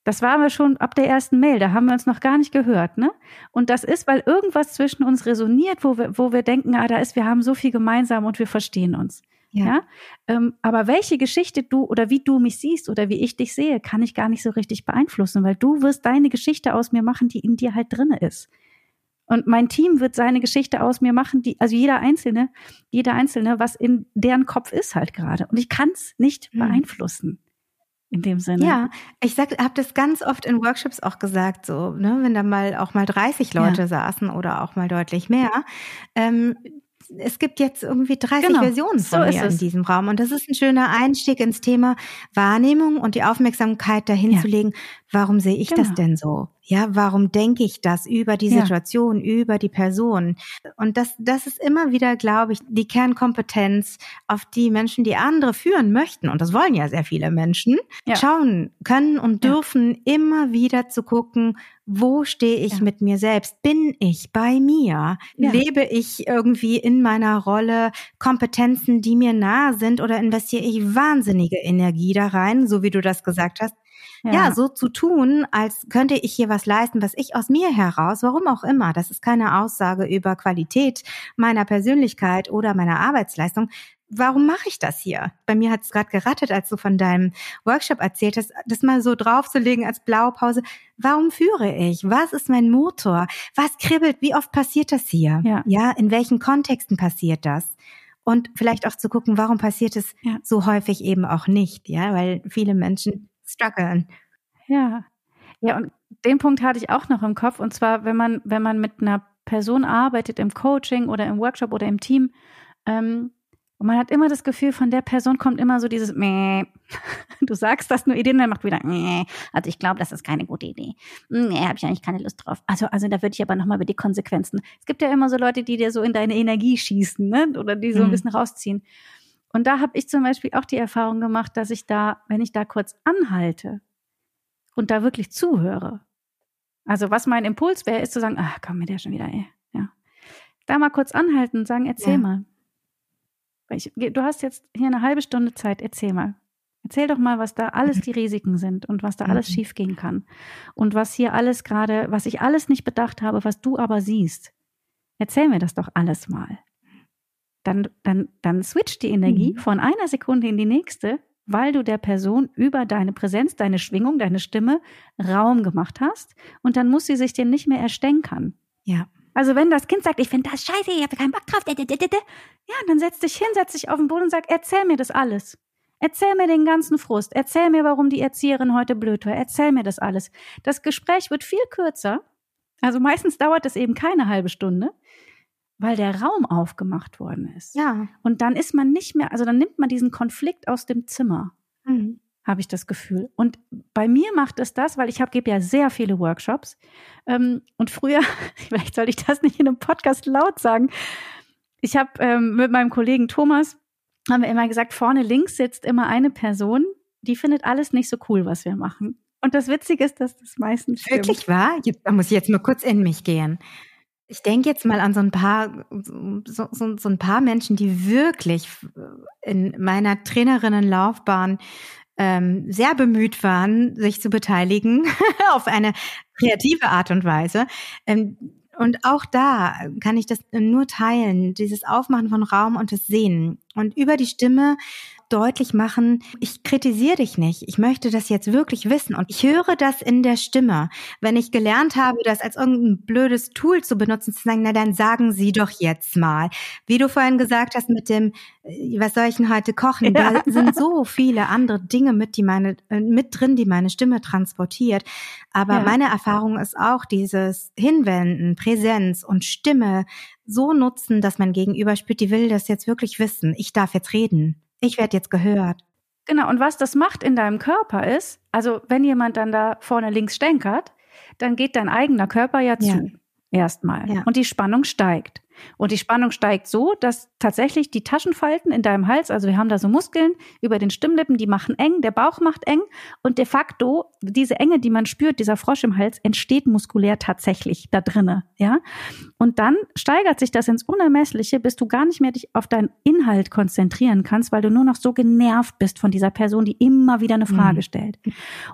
S2: Das waren wir schon ab der ersten Mail, da haben wir uns noch gar nicht gehört, ne? Und das ist, weil irgendwas zwischen uns resoniert, wo wir, wo wir denken, ah, da ist, wir haben so viel gemeinsam und wir verstehen uns. Ja. ja? Ähm, aber welche Geschichte du oder wie du mich siehst oder wie ich dich sehe, kann ich gar nicht so richtig beeinflussen, weil du wirst deine Geschichte aus mir machen, die in dir halt drinne ist. Und mein Team wird seine Geschichte aus mir machen, die, also jeder Einzelne, jeder Einzelne, was in deren Kopf ist halt gerade. Und ich kann es nicht mhm. beeinflussen in dem Sinne.
S1: Ja, ich sag, habe das ganz oft in Workshops auch gesagt, so, ne, wenn da mal auch mal 30 Leute ja. saßen oder auch mal deutlich mehr. Ähm, es gibt jetzt irgendwie 30 genau. Versionen von so mir in diesem Raum. Und das ist ein schöner Einstieg ins Thema Wahrnehmung und die Aufmerksamkeit dahin ja. zu legen, warum sehe ich genau. das denn so? Ja, warum denke ich das über die Situation, ja. über die Person? Und das, das ist immer wieder, glaube ich, die Kernkompetenz, auf die Menschen, die andere führen möchten, und das wollen ja sehr viele Menschen, ja. schauen können und dürfen immer wieder zu gucken, wo stehe ich ja. mit mir selbst? Bin ich bei mir? Ja. Lebe ich irgendwie in meiner Rolle Kompetenzen, die mir nahe sind oder investiere ich wahnsinnige Energie da rein, so wie du das gesagt hast? Ja. ja. so zu tun, als könnte ich hier was leisten, was ich aus mir heraus, warum auch immer, das ist keine Aussage über Qualität meiner Persönlichkeit oder meiner Arbeitsleistung, warum mache ich das hier? Bei mir hat es gerade gerattet, als du von deinem Workshop erzählt hast, das mal so draufzulegen als Blaupause. Warum führe ich? Was ist mein Motor? Was kribbelt? Wie oft passiert das hier? Ja, ja in welchen Kontexten passiert das? Und vielleicht auch zu gucken, warum passiert es ja. so häufig eben auch nicht? Ja, weil viele Menschen strugglen.
S2: Ja. Ja, und den Punkt hatte ich auch noch im Kopf. Und zwar, wenn man, wenn man mit einer Person arbeitet im Coaching oder im Workshop oder im Team, ähm, und man hat immer das Gefühl, von der Person kommt immer so dieses Mäh. Du sagst das nur Ideen, dann macht wieder Mäh. Also ich glaube, das ist keine gute Idee. Nee, habe ich eigentlich keine Lust drauf. Also, also da würde ich aber nochmal über die Konsequenzen. Es gibt ja immer so Leute, die dir so in deine Energie schießen, ne? Oder die so ein mhm. bisschen rausziehen. Und da habe ich zum Beispiel auch die Erfahrung gemacht, dass ich da, wenn ich da kurz anhalte und da wirklich zuhöre, also was mein Impuls wäre, ist zu sagen, ach komm, mit der schon wieder, ey. Ja. Da mal kurz anhalten und sagen, erzähl ja. mal. Ich, du hast jetzt hier eine halbe Stunde Zeit, erzähl mal. Erzähl doch mal, was da alles die Risiken sind und was da alles mhm. schiefgehen kann. Und was hier alles gerade, was ich alles nicht bedacht habe, was du aber siehst. Erzähl mir das doch alles mal. Dann, dann, dann switcht die Energie mhm. von einer Sekunde in die nächste, weil du der Person über deine Präsenz, deine Schwingung, deine Stimme Raum gemacht hast. Und dann muss sie sich dem nicht mehr erstänkern.
S1: Ja.
S2: Also wenn das Kind sagt, ich finde das scheiße, ich habe keinen Bock drauf, ja, dann setz dich hin, setz dich auf den Boden und sag, erzähl mir das alles. Erzähl mir den ganzen Frust. Erzähl mir, warum die Erzieherin heute blöd war. Erzähl mir das alles. Das Gespräch wird viel kürzer. Also meistens dauert es eben keine halbe Stunde, weil der Raum aufgemacht worden ist.
S1: Ja.
S2: Und dann ist man nicht mehr, also dann nimmt man diesen Konflikt aus dem Zimmer. Mhm habe ich das Gefühl. Und bei mir macht es das, weil ich habe gebe ja sehr viele Workshops. Ähm, und früher, vielleicht sollte ich das nicht in einem Podcast laut sagen, ich habe ähm, mit meinem Kollegen Thomas, haben wir immer gesagt, vorne links sitzt immer eine Person, die findet alles nicht so cool, was wir machen. Und das Witzige ist, dass das meistens
S1: stimmt. Wirklich wahr? Da muss ich jetzt mal kurz in mich gehen. Ich denke jetzt mal an so ein paar, so, so, so ein paar Menschen, die wirklich in meiner Trainerinnenlaufbahn ähm, sehr bemüht waren, sich zu beteiligen auf eine kreative Art und Weise. Ähm, und auch da kann ich das nur teilen, dieses Aufmachen von Raum und das Sehen. Und über die Stimme deutlich machen, ich kritisiere dich nicht. Ich möchte das jetzt wirklich wissen. Und ich höre das in der Stimme. Wenn ich gelernt habe, das als irgendein blödes Tool zu benutzen, zu sagen, na dann sagen Sie doch jetzt mal. Wie du vorhin gesagt hast mit dem, äh, was soll ich denn heute kochen? Ja. Da sind so viele andere Dinge mit, die meine, äh, mit drin, die meine Stimme transportiert. Aber ja. meine Erfahrung ist auch dieses Hinwenden, Präsenz und Stimme so nutzen, dass mein Gegenüber spürt, die will das jetzt wirklich wissen. Ich darf jetzt reden ich werde jetzt gehört.
S2: Genau, und was das macht in deinem Körper ist, also wenn jemand dann da vorne links stänkert, dann geht dein eigener Körper ja zu. Ja. Erstmal. Ja. Und die Spannung steigt. Und die Spannung steigt so, dass tatsächlich die Taschenfalten in deinem Hals, also wir haben da so Muskeln über den Stimmlippen, die machen eng, der Bauch macht eng und de facto diese Enge, die man spürt, dieser Frosch im Hals, entsteht muskulär tatsächlich da drinne, ja. Und dann steigert sich das ins Unermessliche, bis du gar nicht mehr dich auf deinen Inhalt konzentrieren kannst, weil du nur noch so genervt bist von dieser Person, die immer wieder eine Frage mhm. stellt.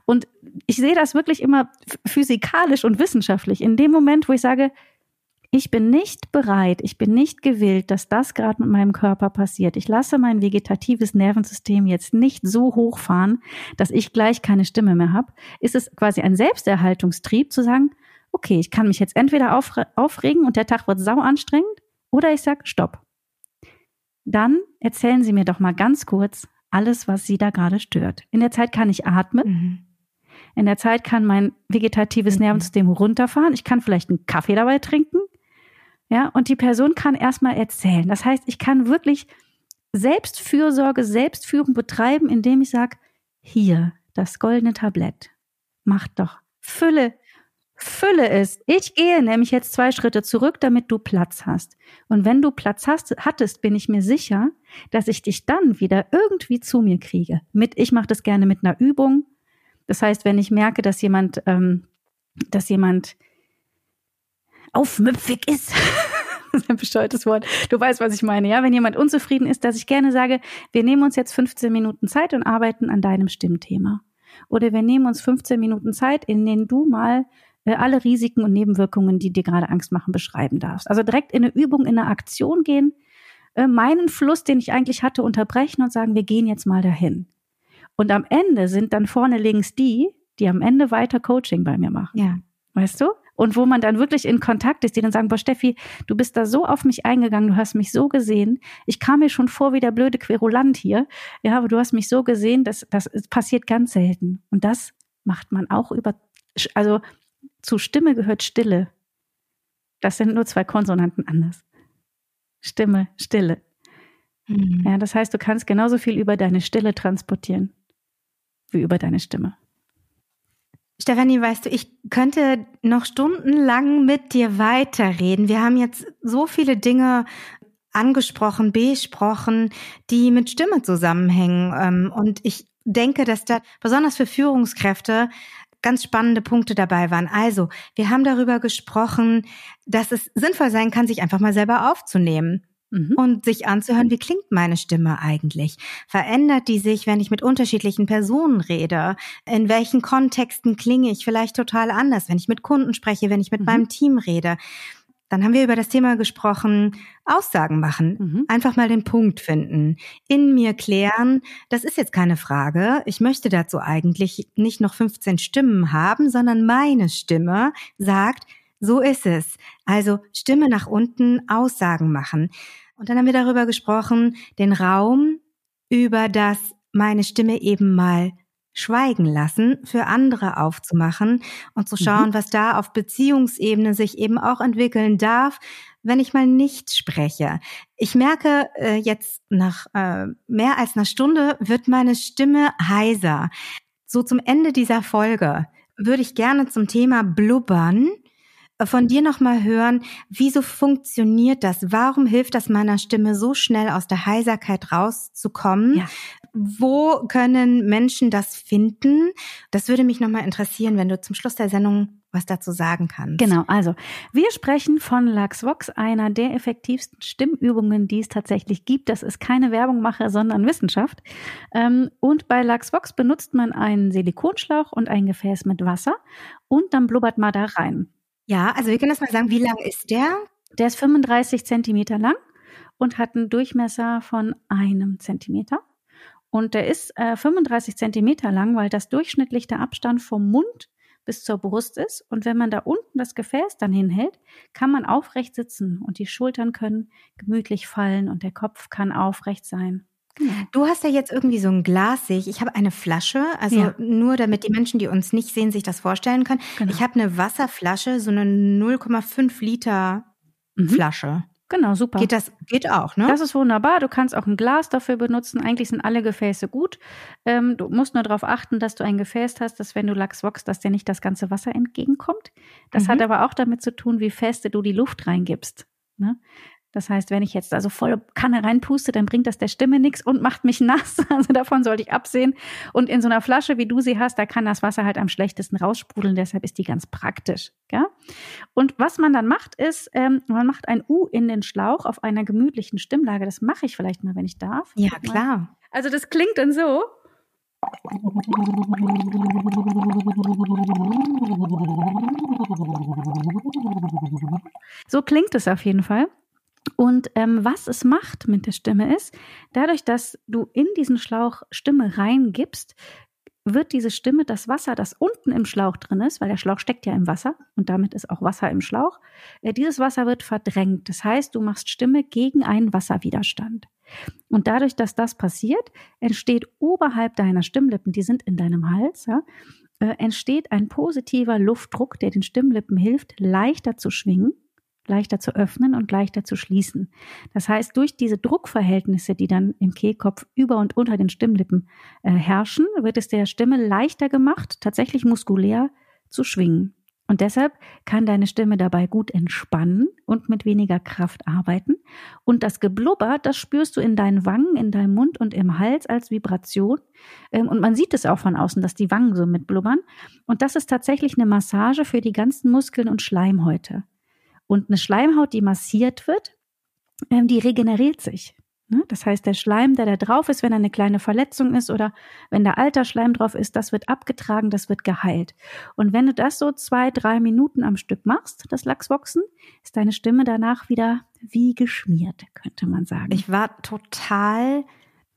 S2: Und ich sehe das wirklich immer physikalisch und wissenschaftlich. In dem Moment, wo ich sage, ich bin nicht bereit, ich bin nicht gewillt, dass das gerade mit meinem Körper passiert. Ich lasse mein vegetatives Nervensystem jetzt nicht so hochfahren, dass ich gleich keine Stimme mehr habe. Ist es quasi ein Selbsterhaltungstrieb zu sagen, okay, ich kann mich jetzt entweder aufregen und der Tag wird sau anstrengend oder ich sage, stopp. Dann erzählen Sie mir doch mal ganz kurz alles, was Sie da gerade stört. In der Zeit kann ich atmen. Mhm. In der Zeit kann mein vegetatives. Nervensystem runterfahren. Ich kann vielleicht einen Kaffee dabei trinken. Ja, und die Person kann erstmal erzählen. Das heißt, ich kann wirklich Selbstfürsorge, Selbstführung betreiben, indem ich sage, hier, das goldene Tablett. Macht doch. Fülle, fülle es. Ich gehe nämlich jetzt zwei Schritte zurück, damit du Platz hast. Und wenn du Platz hast, hattest, bin ich mir sicher, dass ich dich dann wieder irgendwie zu mir kriege. Mit, ich mache das gerne mit einer Übung. Das heißt, wenn ich merke, dass jemand, ähm, dass jemand aufmüpfig ist. das ist ein bescheuertes Wort. Du weißt, was ich meine, ja? Wenn jemand unzufrieden ist, dass ich gerne sage, wir nehmen uns jetzt 15 Minuten Zeit und arbeiten an deinem Stimmthema. Oder wir nehmen uns 15 Minuten Zeit, in denen du mal äh, alle Risiken und Nebenwirkungen, die dir gerade Angst machen, beschreiben darfst. Also direkt in eine Übung, in eine Aktion gehen, äh, meinen Fluss, den ich eigentlich hatte, unterbrechen und sagen, wir gehen jetzt mal dahin. Und am Ende sind dann vorne links die, die am Ende weiter Coaching bei mir machen. Ja. Weißt du? Und wo man dann wirklich in Kontakt ist, die dann sagen, boah Steffi, du bist da so auf mich eingegangen, du hast mich so gesehen, ich kam mir schon vor wie der blöde Querulant hier, ja, aber du hast mich so gesehen, dass das passiert ganz selten und das macht man auch über, also zu Stimme gehört Stille. Das sind nur zwei Konsonanten anders. Stimme, Stille. Mhm. Ja, das heißt, du kannst genauso viel über deine Stille transportieren wie über deine Stimme.
S1: Stefanie, weißt du, ich könnte noch stundenlang mit dir weiterreden. Wir haben jetzt so viele Dinge angesprochen, besprochen, die mit Stimme zusammenhängen. Ähm, und ich denke, dass da besonders für Führungskräfte ganz spannende Punkte dabei waren. Also, wir haben darüber gesprochen, dass es sinnvoll sein kann, sich einfach mal selber aufzunehmen. Mhm. Und sich anzuhören, wie klingt meine Stimme eigentlich? Verändert die sich, wenn ich mit unterschiedlichen Personen rede? In welchen Kontexten klinge ich vielleicht total anders, wenn ich mit Kunden spreche, wenn ich mit mhm. meinem Team rede? Dann haben wir über das Thema gesprochen, Aussagen machen, mhm. einfach mal den Punkt finden, in mir klären, das ist jetzt keine Frage, ich möchte dazu eigentlich nicht noch 15 Stimmen haben, sondern meine Stimme sagt, so ist es. Also Stimme nach unten, Aussagen machen. Und dann haben wir darüber gesprochen, den Raum, über das meine Stimme eben mal schweigen lassen, für andere aufzumachen und zu schauen, mhm. was da auf Beziehungsebene sich eben auch entwickeln darf, wenn ich mal nicht spreche. Ich merke äh, jetzt nach äh, mehr als einer Stunde wird meine Stimme heiser. So zum Ende dieser Folge würde ich gerne zum Thema Blubbern von dir nochmal hören, wieso funktioniert das? Warum hilft das meiner Stimme so schnell aus der Heiserkeit rauszukommen? Ja. Wo können Menschen das finden? Das würde mich nochmal interessieren, wenn du zum Schluss der Sendung was dazu sagen kannst.
S2: Genau, also wir sprechen von LuxVox, einer der effektivsten Stimmübungen, die es tatsächlich gibt. Das ist keine Werbungmache, sondern Wissenschaft. Ähm, und bei LuxVox benutzt man einen Silikonschlauch und ein Gefäß mit Wasser und dann blubbert man da rein.
S1: Ja, also wir können das mal sagen, wie lang ist der?
S2: Der ist 35 Zentimeter lang und hat einen Durchmesser von einem Zentimeter. Und der ist äh, 35 Zentimeter lang, weil das durchschnittlich der Abstand vom Mund bis zur Brust ist. Und wenn man da unten das Gefäß dann hinhält, kann man aufrecht sitzen und die Schultern können gemütlich fallen und der Kopf kann aufrecht sein.
S1: Genau. Du hast ja jetzt irgendwie so ein Glas, sehe ich. Ich habe eine Flasche, also ja. nur damit die Menschen, die uns nicht sehen, sich das vorstellen können. Genau. Ich habe eine Wasserflasche, so eine 0,5 Liter mhm. Flasche.
S2: Genau, super.
S1: Geht das geht auch, ne?
S2: Das ist wunderbar. Du kannst auch ein Glas dafür benutzen. Eigentlich sind alle Gefäße gut. Ähm, du musst nur darauf achten, dass du ein Gefäß hast, dass wenn du Lachs wachst, dass dir nicht das ganze Wasser entgegenkommt. Das mhm. hat aber auch damit zu tun, wie feste du die Luft reingibst. Ne? Das heißt, wenn ich jetzt also voll Kanne reinpuste, dann bringt das der Stimme nichts und macht mich nass. Also davon sollte ich absehen. Und in so einer Flasche, wie du sie hast, da kann das Wasser halt am schlechtesten raussprudeln. Deshalb ist die ganz praktisch. Ja? Und was man dann macht, ist, ähm, man macht ein U in den Schlauch auf einer gemütlichen Stimmlage. Das mache ich vielleicht mal, wenn ich darf.
S1: Ja, klar.
S2: Also das klingt dann so. So klingt es auf jeden Fall. Und ähm, was es macht mit der Stimme ist, dadurch, dass du in diesen Schlauch Stimme reingibst, wird diese Stimme das Wasser, das unten im Schlauch drin ist, weil der Schlauch steckt ja im Wasser und damit ist auch Wasser im Schlauch, äh, dieses Wasser wird verdrängt. Das heißt, du machst Stimme gegen einen Wasserwiderstand. Und dadurch, dass das passiert, entsteht oberhalb deiner Stimmlippen, die sind in deinem Hals, ja, äh, entsteht ein positiver Luftdruck, der den Stimmlippen hilft, leichter zu schwingen leichter zu öffnen und leichter zu schließen. Das heißt, durch diese Druckverhältnisse, die dann im Kehlkopf über und unter den Stimmlippen äh, herrschen, wird es der Stimme leichter gemacht, tatsächlich muskulär zu schwingen. Und deshalb kann deine Stimme dabei gut entspannen und mit weniger Kraft arbeiten. Und das Geblubber, das spürst du in deinen Wangen, in deinem Mund und im Hals als Vibration. Ähm, und man sieht es auch von außen, dass die Wangen so mitblubbern. Und das ist tatsächlich eine Massage für die ganzen Muskeln und Schleimhäute. Und eine Schleimhaut, die massiert wird, ähm, die regeneriert sich. Ne? Das heißt, der Schleim, der da drauf ist, wenn eine kleine Verletzung ist oder wenn da alter Schleim drauf ist, das wird abgetragen, das wird geheilt. Und wenn du das so zwei, drei Minuten am Stück machst, das Lachsboxen, ist deine Stimme danach wieder wie geschmiert, könnte man sagen.
S1: Ich war total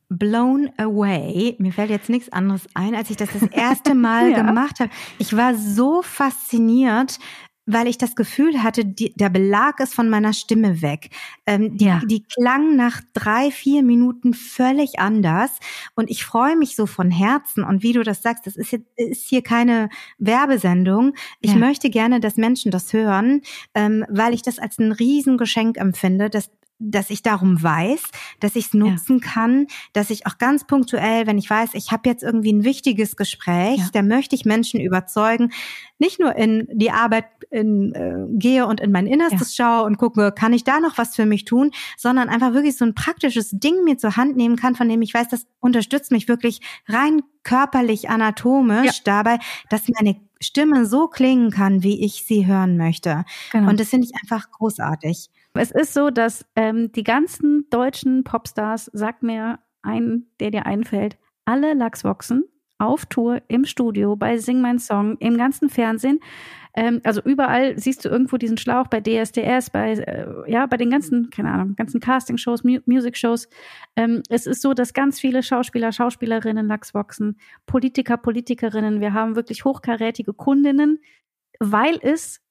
S1: blown away. Mir fällt jetzt nichts anderes ein, als ich das das erste Mal ja. gemacht habe. Ich war so fasziniert, weil ich das Gefühl hatte, die, der Belag ist von meiner Stimme weg. Ähm, die, ja. die klang nach drei, vier Minuten völlig anders. Und ich freue mich so von Herzen. Und wie du das sagst, das ist hier, ist hier keine Werbesendung. Ich ja. möchte gerne, dass Menschen das hören, ähm, weil ich das als ein Riesengeschenk empfinde, dass dass ich darum weiß, dass ich es nutzen ja. kann, dass ich auch ganz punktuell, wenn ich weiß, ich habe jetzt irgendwie ein wichtiges Gespräch, ja. da möchte ich Menschen überzeugen, nicht nur in die Arbeit in, äh, gehe und in mein Innerstes ja. schaue und gucke, kann ich da noch was für mich tun, sondern einfach wirklich so ein praktisches Ding mir zur Hand nehmen kann, von dem ich weiß, das unterstützt mich wirklich rein körperlich, anatomisch dabei, dass meine Stimme so klingen kann, wie ich sie hören möchte. Genau. Und das finde ich einfach großartig.
S2: Es ist so, dass ähm, die ganzen deutschen Popstars, sag mir ein, der dir einfällt, alle Lachsboxen auf Tour, im Studio, bei Sing Mein Song, im ganzen Fernsehen. Ähm, also überall siehst du irgendwo diesen Schlauch bei DSDS, bei, äh, ja, bei den ganzen, keine Ahnung, ganzen Casting-Shows, Mu Music-Shows. Ähm, es ist so, dass ganz viele Schauspieler, Schauspielerinnen Lachsboxen, Politiker, Politikerinnen, wir haben wirklich hochkarätige Kundinnen, weil es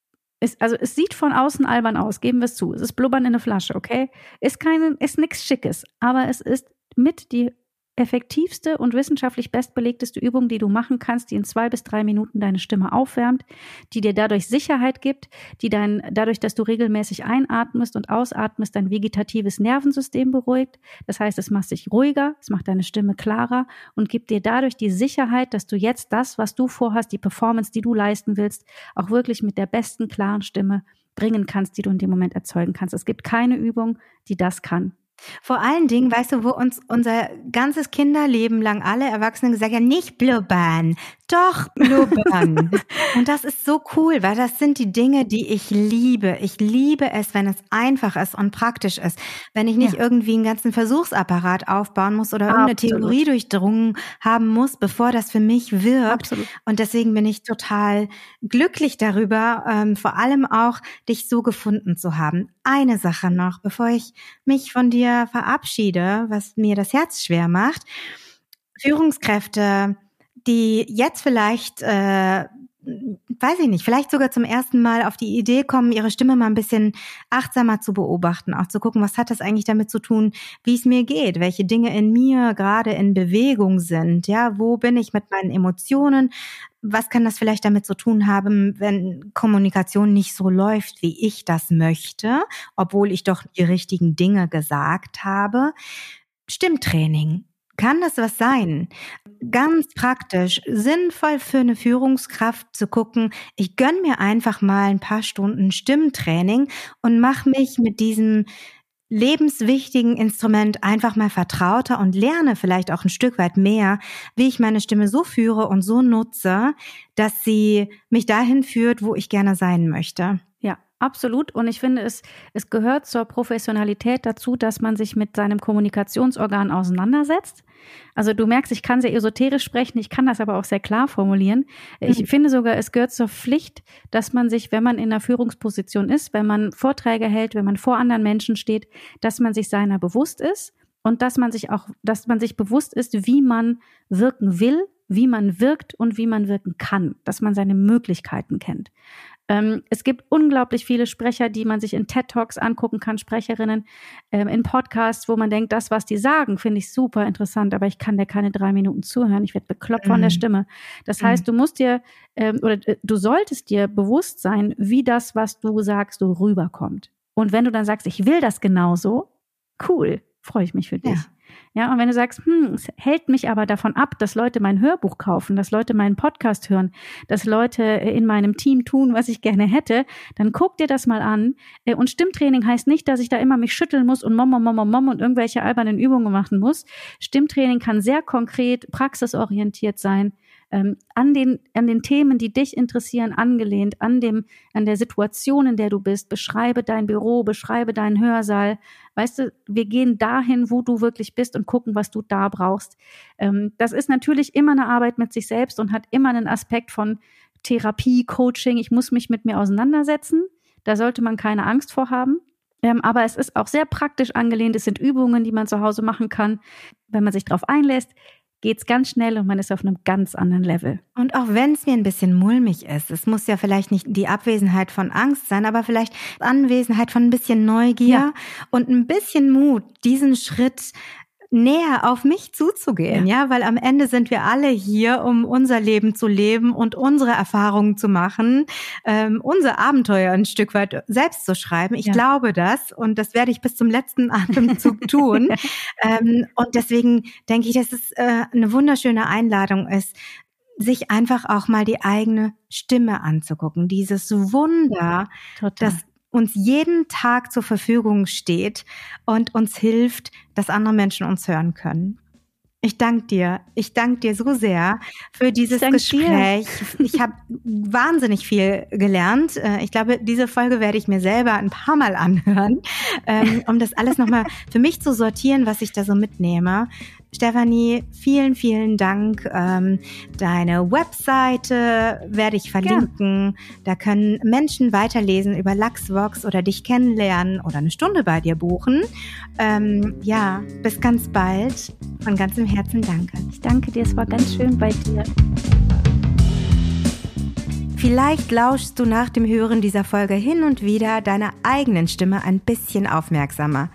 S2: ist, also es sieht von außen albern aus, geben wir es zu. Es ist Blubbern in eine Flasche, okay? Ist keine, ist nichts Schickes, aber es ist mit die effektivste und wissenschaftlich bestbelegteste Übung, die du machen kannst, die in zwei bis drei Minuten deine Stimme aufwärmt, die dir dadurch Sicherheit gibt, die dein, dadurch, dass du regelmäßig einatmest und ausatmest, dein vegetatives Nervensystem beruhigt. Das heißt, es macht dich ruhiger, es macht deine Stimme klarer und gibt dir dadurch die Sicherheit, dass du jetzt das, was du vorhast, die Performance, die du leisten willst, auch wirklich mit der besten, klaren Stimme bringen kannst, die du in dem Moment erzeugen kannst. Es gibt keine Übung, die das kann.
S1: Vor allen Dingen, weißt du, wo uns unser ganzes Kinderleben lang alle Erwachsenen gesagt haben, nicht blubbern, doch blubbern. und das ist so cool, weil das sind die Dinge, die ich liebe. Ich liebe es, wenn es einfach ist und praktisch ist. Wenn ich nicht ja. irgendwie einen ganzen Versuchsapparat aufbauen muss oder irgendeine Absolut. Theorie durchdrungen haben muss, bevor das für mich wirkt. Absolut. Und deswegen bin ich total glücklich darüber, ähm, vor allem auch dich so gefunden zu haben. Eine Sache noch, bevor ich mich von dir verabschiede, was mir das Herz schwer macht. Führungskräfte, die jetzt vielleicht, äh, weiß ich nicht, vielleicht sogar zum ersten Mal auf die Idee kommen, ihre Stimme mal ein bisschen achtsamer zu beobachten, auch zu gucken, was hat das eigentlich damit zu tun, wie es mir geht, welche Dinge in mir gerade in Bewegung sind, ja, wo bin ich mit meinen Emotionen, was kann das vielleicht damit zu tun haben, wenn Kommunikation nicht so läuft, wie ich das möchte, obwohl ich doch die richtigen Dinge gesagt habe? Stimmtraining. Kann das was sein? Ganz praktisch, sinnvoll für eine Führungskraft zu gucken, ich gönn mir einfach mal ein paar Stunden Stimmtraining und mache mich mit diesem lebenswichtigen Instrument einfach mal vertrauter und lerne vielleicht auch ein Stück weit mehr, wie ich meine Stimme so führe und so nutze, dass sie mich dahin führt, wo ich gerne sein möchte.
S2: Absolut. Und ich finde, es, es gehört zur Professionalität dazu, dass man sich mit seinem Kommunikationsorgan auseinandersetzt. Also du merkst, ich kann sehr esoterisch sprechen, ich kann das aber auch sehr klar formulieren. Ich mhm. finde sogar, es gehört zur Pflicht, dass man sich, wenn man in einer Führungsposition ist, wenn man Vorträge hält, wenn man vor anderen Menschen steht, dass man sich seiner bewusst ist und dass man sich auch, dass man sich bewusst ist, wie man wirken will, wie man wirkt und wie man wirken kann, dass man seine Möglichkeiten kennt. Ähm, es gibt unglaublich viele Sprecher, die man sich in TED Talks angucken kann, Sprecherinnen, ähm, in Podcasts, wo man denkt, das, was die sagen, finde ich super interessant, aber ich kann dir keine drei Minuten zuhören. Ich werde bekloppt mhm. von der mhm. Stimme. Das mhm. heißt, du musst dir ähm, oder äh, du solltest dir bewusst sein, wie das, was du sagst, so rüberkommt. Und wenn du dann sagst, ich will das genauso, cool, freue ich mich für dich. Ja. Ja, und wenn du sagst, hm, es hält mich aber davon ab, dass Leute mein Hörbuch kaufen, dass Leute meinen Podcast hören, dass Leute äh, in meinem Team tun, was ich gerne hätte, dann guck dir das mal an. Äh, und Stimmtraining heißt nicht, dass ich da immer mich schütteln muss und mom, mom, mom, mom und irgendwelche albernen Übungen machen muss. Stimmtraining kann sehr konkret, praxisorientiert sein ähm, an, den, an den Themen, die dich interessieren, angelehnt, an, dem, an der Situation, in der du bist. Beschreibe dein Büro, beschreibe deinen Hörsaal. Weißt du, wir gehen dahin, wo du wirklich bist und gucken, was du da brauchst. Ähm, das ist natürlich immer eine Arbeit mit sich selbst und hat immer einen Aspekt von Therapie, Coaching. Ich muss mich mit mir auseinandersetzen. Da sollte man keine Angst vor haben. Ähm, aber es ist auch sehr praktisch angelehnt. Es sind Übungen, die man zu Hause machen kann, wenn man sich darauf einlässt geht's ganz schnell und man ist auf einem ganz anderen Level.
S1: Und auch wenn es mir ein bisschen mulmig ist, es muss ja vielleicht nicht die Abwesenheit von Angst sein, aber vielleicht Anwesenheit von ein bisschen Neugier ja. und ein bisschen Mut, diesen Schritt näher auf mich zuzugehen, ja. ja, weil am Ende sind wir alle hier, um unser Leben zu leben und unsere Erfahrungen zu machen, ähm, unser Abenteuer ein Stück weit selbst zu schreiben. Ich ja. glaube das und das werde ich bis zum letzten Atemzug tun. ähm, und deswegen denke ich, dass es äh, eine wunderschöne Einladung ist, sich einfach auch mal die eigene Stimme anzugucken. Dieses Wunder, Total. das uns jeden Tag zur Verfügung steht und uns hilft, dass andere Menschen uns hören können. Ich danke dir. Ich danke dir so sehr für dieses Gespräch. Dir. Ich habe wahnsinnig viel gelernt. Äh, ich glaube, diese Folge werde ich mir selber ein paar Mal anhören, ähm, um das alles nochmal für mich zu sortieren, was ich da so mitnehme. Stefanie, vielen, vielen Dank. Ähm, deine Webseite werde ich verlinken. Ja. Da können Menschen weiterlesen über Luxvox oder dich kennenlernen oder eine Stunde bei dir buchen. Ähm, ja, bis ganz bald. Von ganzem Herzen danke.
S2: Ich danke dir, es war ganz schön bei dir.
S1: Vielleicht lauschst du nach dem Hören dieser Folge hin und wieder deiner eigenen Stimme ein bisschen aufmerksamer.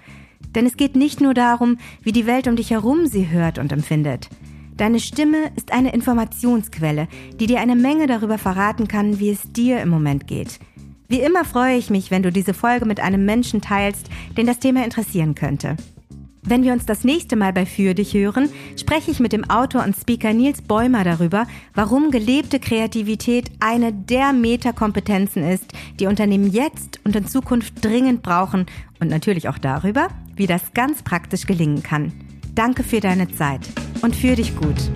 S1: Denn es geht nicht nur darum, wie die Welt um dich herum sie hört und empfindet. Deine Stimme ist eine Informationsquelle, die dir eine Menge darüber verraten kann, wie es dir im Moment geht. Wie immer freue ich mich, wenn du diese Folge mit einem Menschen teilst, den das Thema interessieren könnte. Wenn wir uns das nächste Mal bei Für dich hören, spreche ich mit dem Autor und Speaker Nils Bäumer darüber, warum gelebte Kreativität eine der Metakompetenzen ist, die Unternehmen jetzt und in Zukunft dringend brauchen und natürlich auch darüber, wie das ganz praktisch gelingen kann. Danke für deine Zeit und für dich gut.